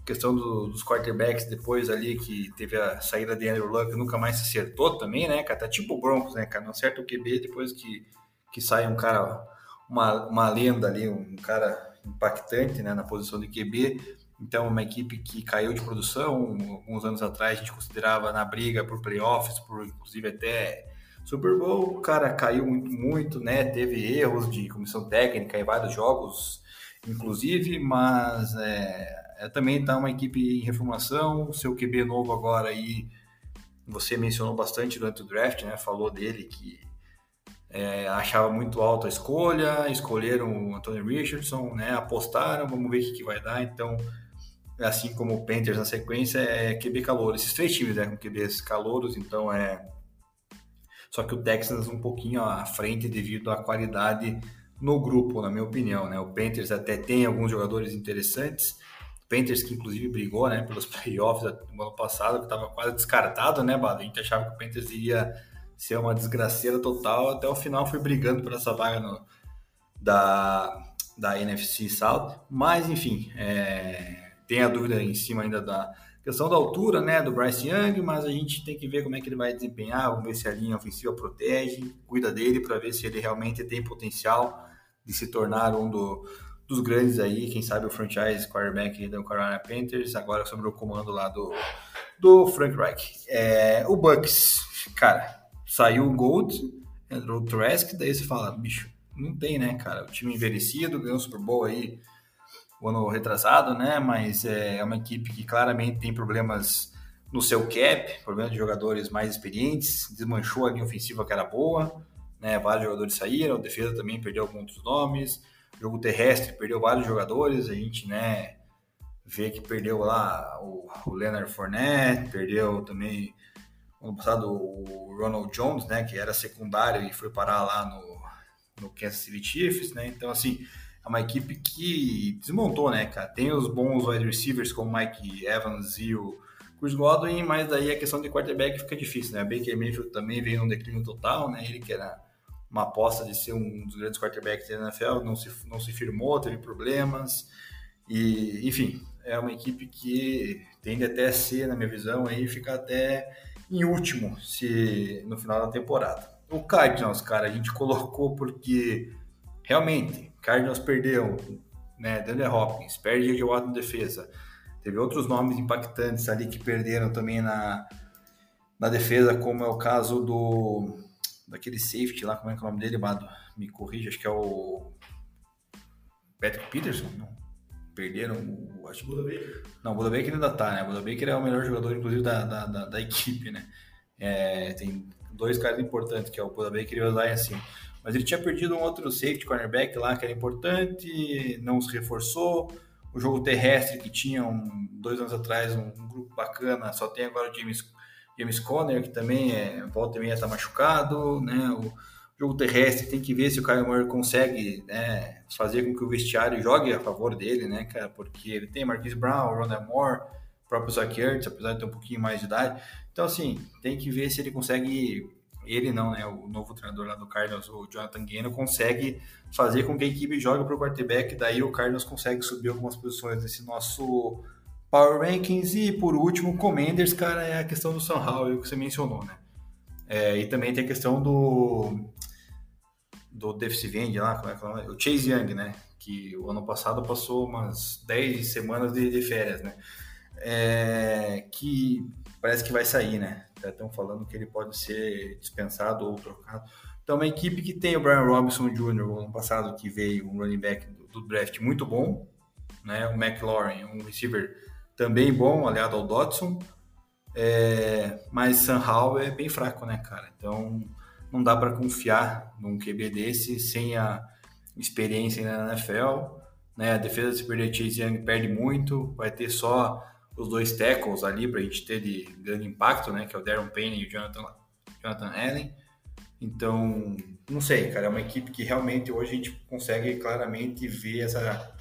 [SPEAKER 2] questão do, dos quarterbacks depois ali, que teve a saída de Andrew Luck, nunca mais se acertou também, né, cara? Tá tipo o Broncos, né, cara? Não acerta o QB depois que, que sai um cara, uma, uma lenda ali, um cara impactante, né, na posição de QB. Então, uma equipe que caiu de produção. Alguns anos atrás, a gente considerava na briga por playoffs, por inclusive até Super Bowl, o cara caiu muito, muito, né? Teve erros de comissão técnica em vários jogos, inclusive, mas é, é, também está uma equipe em reformulação, seu QB novo agora aí, você mencionou bastante durante o draft, né? Falou dele que é, achava muito alta a escolha, escolheram o Anthony Richardson, né? Apostaram, vamos ver o que, que vai dar. Então, assim como o Panthers na sequência, é QB calor. Esses três times, né? Com QBs calouros, então é. Só que o Texans um pouquinho à frente devido à qualidade no grupo, na minha opinião, né? O Panthers até tem alguns jogadores interessantes, Panthers que inclusive brigou, né, pelos playoffs do ano passado, que estava quase descartado, né, Bado? A gente achava que o Panthers iria ser uma desgraceira total, até o final foi brigando por essa vaga no, da, da NFC South, mas enfim, é, tem a dúvida em cima ainda da questão da altura, né, do Bryce Young, mas a gente tem que ver como é que ele vai desempenhar, vamos ver se a linha ofensiva protege, cuida dele para ver se ele realmente tem potencial de se tornar um do, dos grandes aí, quem sabe o franchise quarterback do Carolina Panthers, agora sobre o comando lá do, do Frank Reich. É, o Bucks, cara, saiu o Gold, entrou o Trask, daí você fala, bicho, não tem, né, cara? O time envelhecido, ganhou o Super Bowl aí o ano retrasado, né? Mas é uma equipe que claramente tem problemas no seu cap, problemas de jogadores mais experientes, desmanchou a linha ofensiva que era boa, né? Vários jogadores saíram, a defesa também perdeu alguns nomes jogo terrestre perdeu vários jogadores, a gente, né, vê que perdeu lá o, o Leonard Fournette, perdeu também ano passado o Ronald Jones, né, que era secundário e foi parar lá no, no Kansas City Chiefs, né, então assim, é uma equipe que desmontou, né, cara, tem os bons wide receivers como Mike Evans e o Chris Godwin, mas daí a questão de quarterback fica difícil, né, Baker Mayfield também veio num declínio total, né, ele que era uma aposta de ser um dos grandes quarterbacks da NFL, não se, não se firmou, teve problemas. E, enfim, é uma equipe que tende até a ser, na minha visão, aí ficar até em último se no final da temporada. O Cardinals, cara, a gente colocou porque realmente Cardinals perdeu, né, Daniel Hopkins, perde de Watt na defesa. Teve outros nomes impactantes ali que perderam também na, na defesa, como é o caso do daquele safety lá, como é que é o nome dele, Bado? Me corrija, acho que é o Patrick Peterson, não. Perderam o. Acho que o Buda Baker. Não, o Buda Baker ainda tá, né? O Buda Baker é o melhor jogador, inclusive, da, da, da, da equipe, né? É, tem dois caras importantes, que é o Buda Baker e o Isaiah assim. Mas ele tinha perdido um outro safety cornerback lá, que era importante, não se reforçou. O jogo terrestre, que tinha um, dois anos atrás um, um grupo bacana, só tem agora o James James Conner, que também é, volta e meia está machucado, né? O jogo terrestre tem que ver se o Kyle Murray consegue né, fazer com que o vestiário jogue a favor dele, né, cara? Porque ele tem Marquise Brown, Ronald Moore, o próprio Zach Ertz, apesar de ter um pouquinho mais de idade. Então, assim, tem que ver se ele consegue ele não, né? O novo treinador lá do Cardinals, o Jonathan Gano, consegue fazer com que a equipe jogue para o quarterback, daí o Cardinals consegue subir algumas posições nesse nosso Power Rankings e por último, Commanders, cara, é a questão do Sam Howell que você mencionou, né? É, e também tem a questão do do defensive end lá, como é que é o Chase Young, né? Que o ano passado passou umas 10 semanas de, de férias, né? É, que parece que vai sair, né? Estão falando que ele pode ser dispensado ou trocado. Então, uma equipe que tem o Brian Robinson Jr., o ano passado, que veio um running back do, do draft muito bom, né? O McLaurin, um receiver também bom, aliado ao Dodson. É, mas Sam Howell é bem fraco, né, cara? Então não dá para confiar num QB desse sem a experiência na NFL. Né? A defesa, se perder Chase Young, perde muito. Vai ter só os dois tackles ali para a gente ter de grande impacto, né? Que é o Darren Payne e o Jonathan, Jonathan Allen. Então, não sei, cara. É uma equipe que realmente hoje a gente consegue claramente ver essa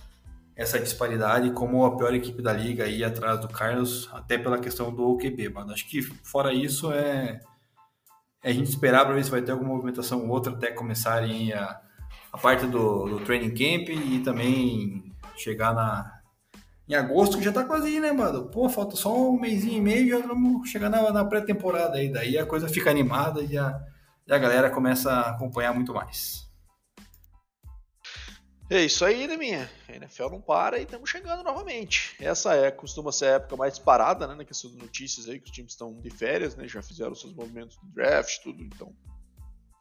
[SPEAKER 2] essa disparidade como a pior equipe da liga aí atrás do Carlos, até pela questão do QB, mano. Acho que fora isso é, é a gente esperar para ver se vai ter alguma movimentação ou outra até começarem a, a parte do, do training camp e também chegar na em agosto que já tá quase aí, né, mano? Pô, falta só um mêsinho e meio e já vamos chegar na, na pré-temporada aí. Daí a coisa fica animada e a, e a galera começa a acompanhar muito mais.
[SPEAKER 1] É isso aí, né, minha? A NFL não para e estamos chegando novamente. Essa é costuma ser a época mais parada, né, na questão de notícias aí, que os times estão de férias, né, já fizeram seus movimentos de draft, tudo, então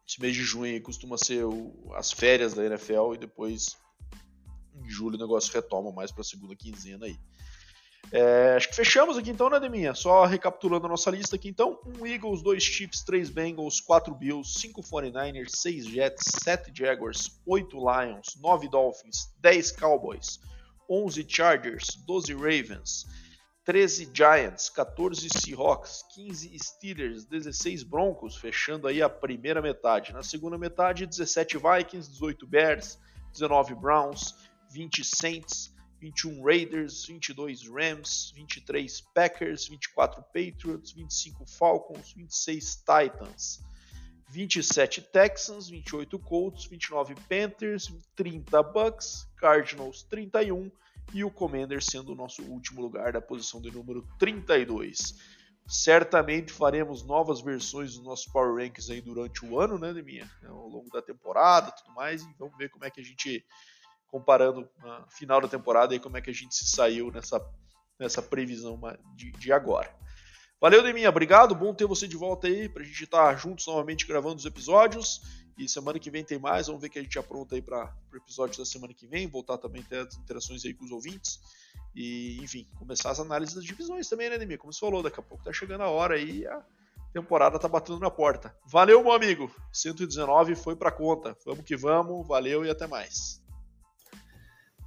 [SPEAKER 1] esse mês de junho costuma ser o, as férias da NFL e depois em julho o negócio retoma mais para a segunda quinzena aí. É, acho que fechamos aqui então, né, Deminha? Só recapitulando a nossa lista aqui então: 1 um Eagles, 2 Chiefs, 3 Bengals, 4 Bills, 5 49ers, 6 Jets, 7 Jaguars, 8 Lions, 9 Dolphins, 10 Cowboys, 11 Chargers, 12 Ravens, 13 Giants, 14 Seahawks, 15 Steelers, 16 Broncos, fechando aí a primeira metade. Na segunda metade, 17 Vikings, 18 Bears, 19 Browns, 20 Saints, 21 Raiders, 22 Rams, 23 Packers, 24 Patriots, 25 Falcons, 26 Titans, 27 Texans, 28 Colts, 29 Panthers, 30 Bucks, Cardinals 31 e o Commander sendo o nosso último lugar da posição de número 32. Certamente faremos novas versões dos nossos Power Rankings aí durante o ano, né, Deminha? Ao longo da temporada tudo mais, e vamos ver como é que a gente comparando no final da temporada e como é que a gente se saiu nessa, nessa previsão de, de agora. Valeu, Deminha, obrigado, bom ter você de volta aí para a gente estar tá juntos novamente gravando os episódios. E semana que vem tem mais, vamos ver o que a gente apronta aí para o episódio da semana que vem, voltar também a ter as interações aí com os ouvintes. E, enfim, começar as análises das divisões também, né, Deminha? Como você falou, daqui a pouco tá chegando a hora aí a temporada tá batendo na porta. Valeu, meu amigo! 119 foi para conta. Vamos que vamos, valeu e até mais.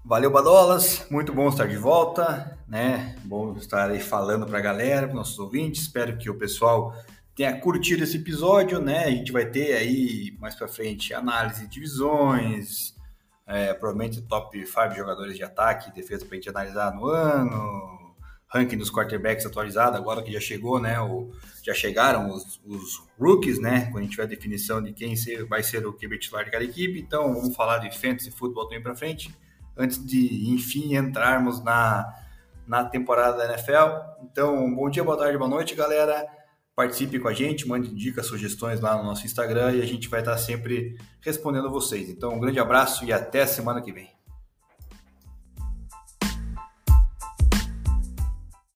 [SPEAKER 2] Valeu, Badolas. Muito bom estar de volta, né? Bom estar aí falando para a galera, para nossos ouvintes. Espero que o pessoal tenha curtido esse episódio, né? A gente vai ter aí mais para frente análise de divisões, é, provavelmente top 5 jogadores de ataque e defesa para a gente analisar no ano, ranking dos quarterbacks atualizado, agora que já chegou, né? O, já chegaram os, os rookies, né? Quando a gente tiver a definição de quem ser, vai ser o QB titular de cada equipe. Então, vamos falar de fantasy futebol também para frente antes de, enfim, entrarmos na, na temporada da NFL. Então, bom dia, boa tarde, boa noite, galera. Participe com a gente, mande dicas, sugestões lá no nosso Instagram e a gente vai estar sempre respondendo vocês. Então, um grande abraço e até semana que vem.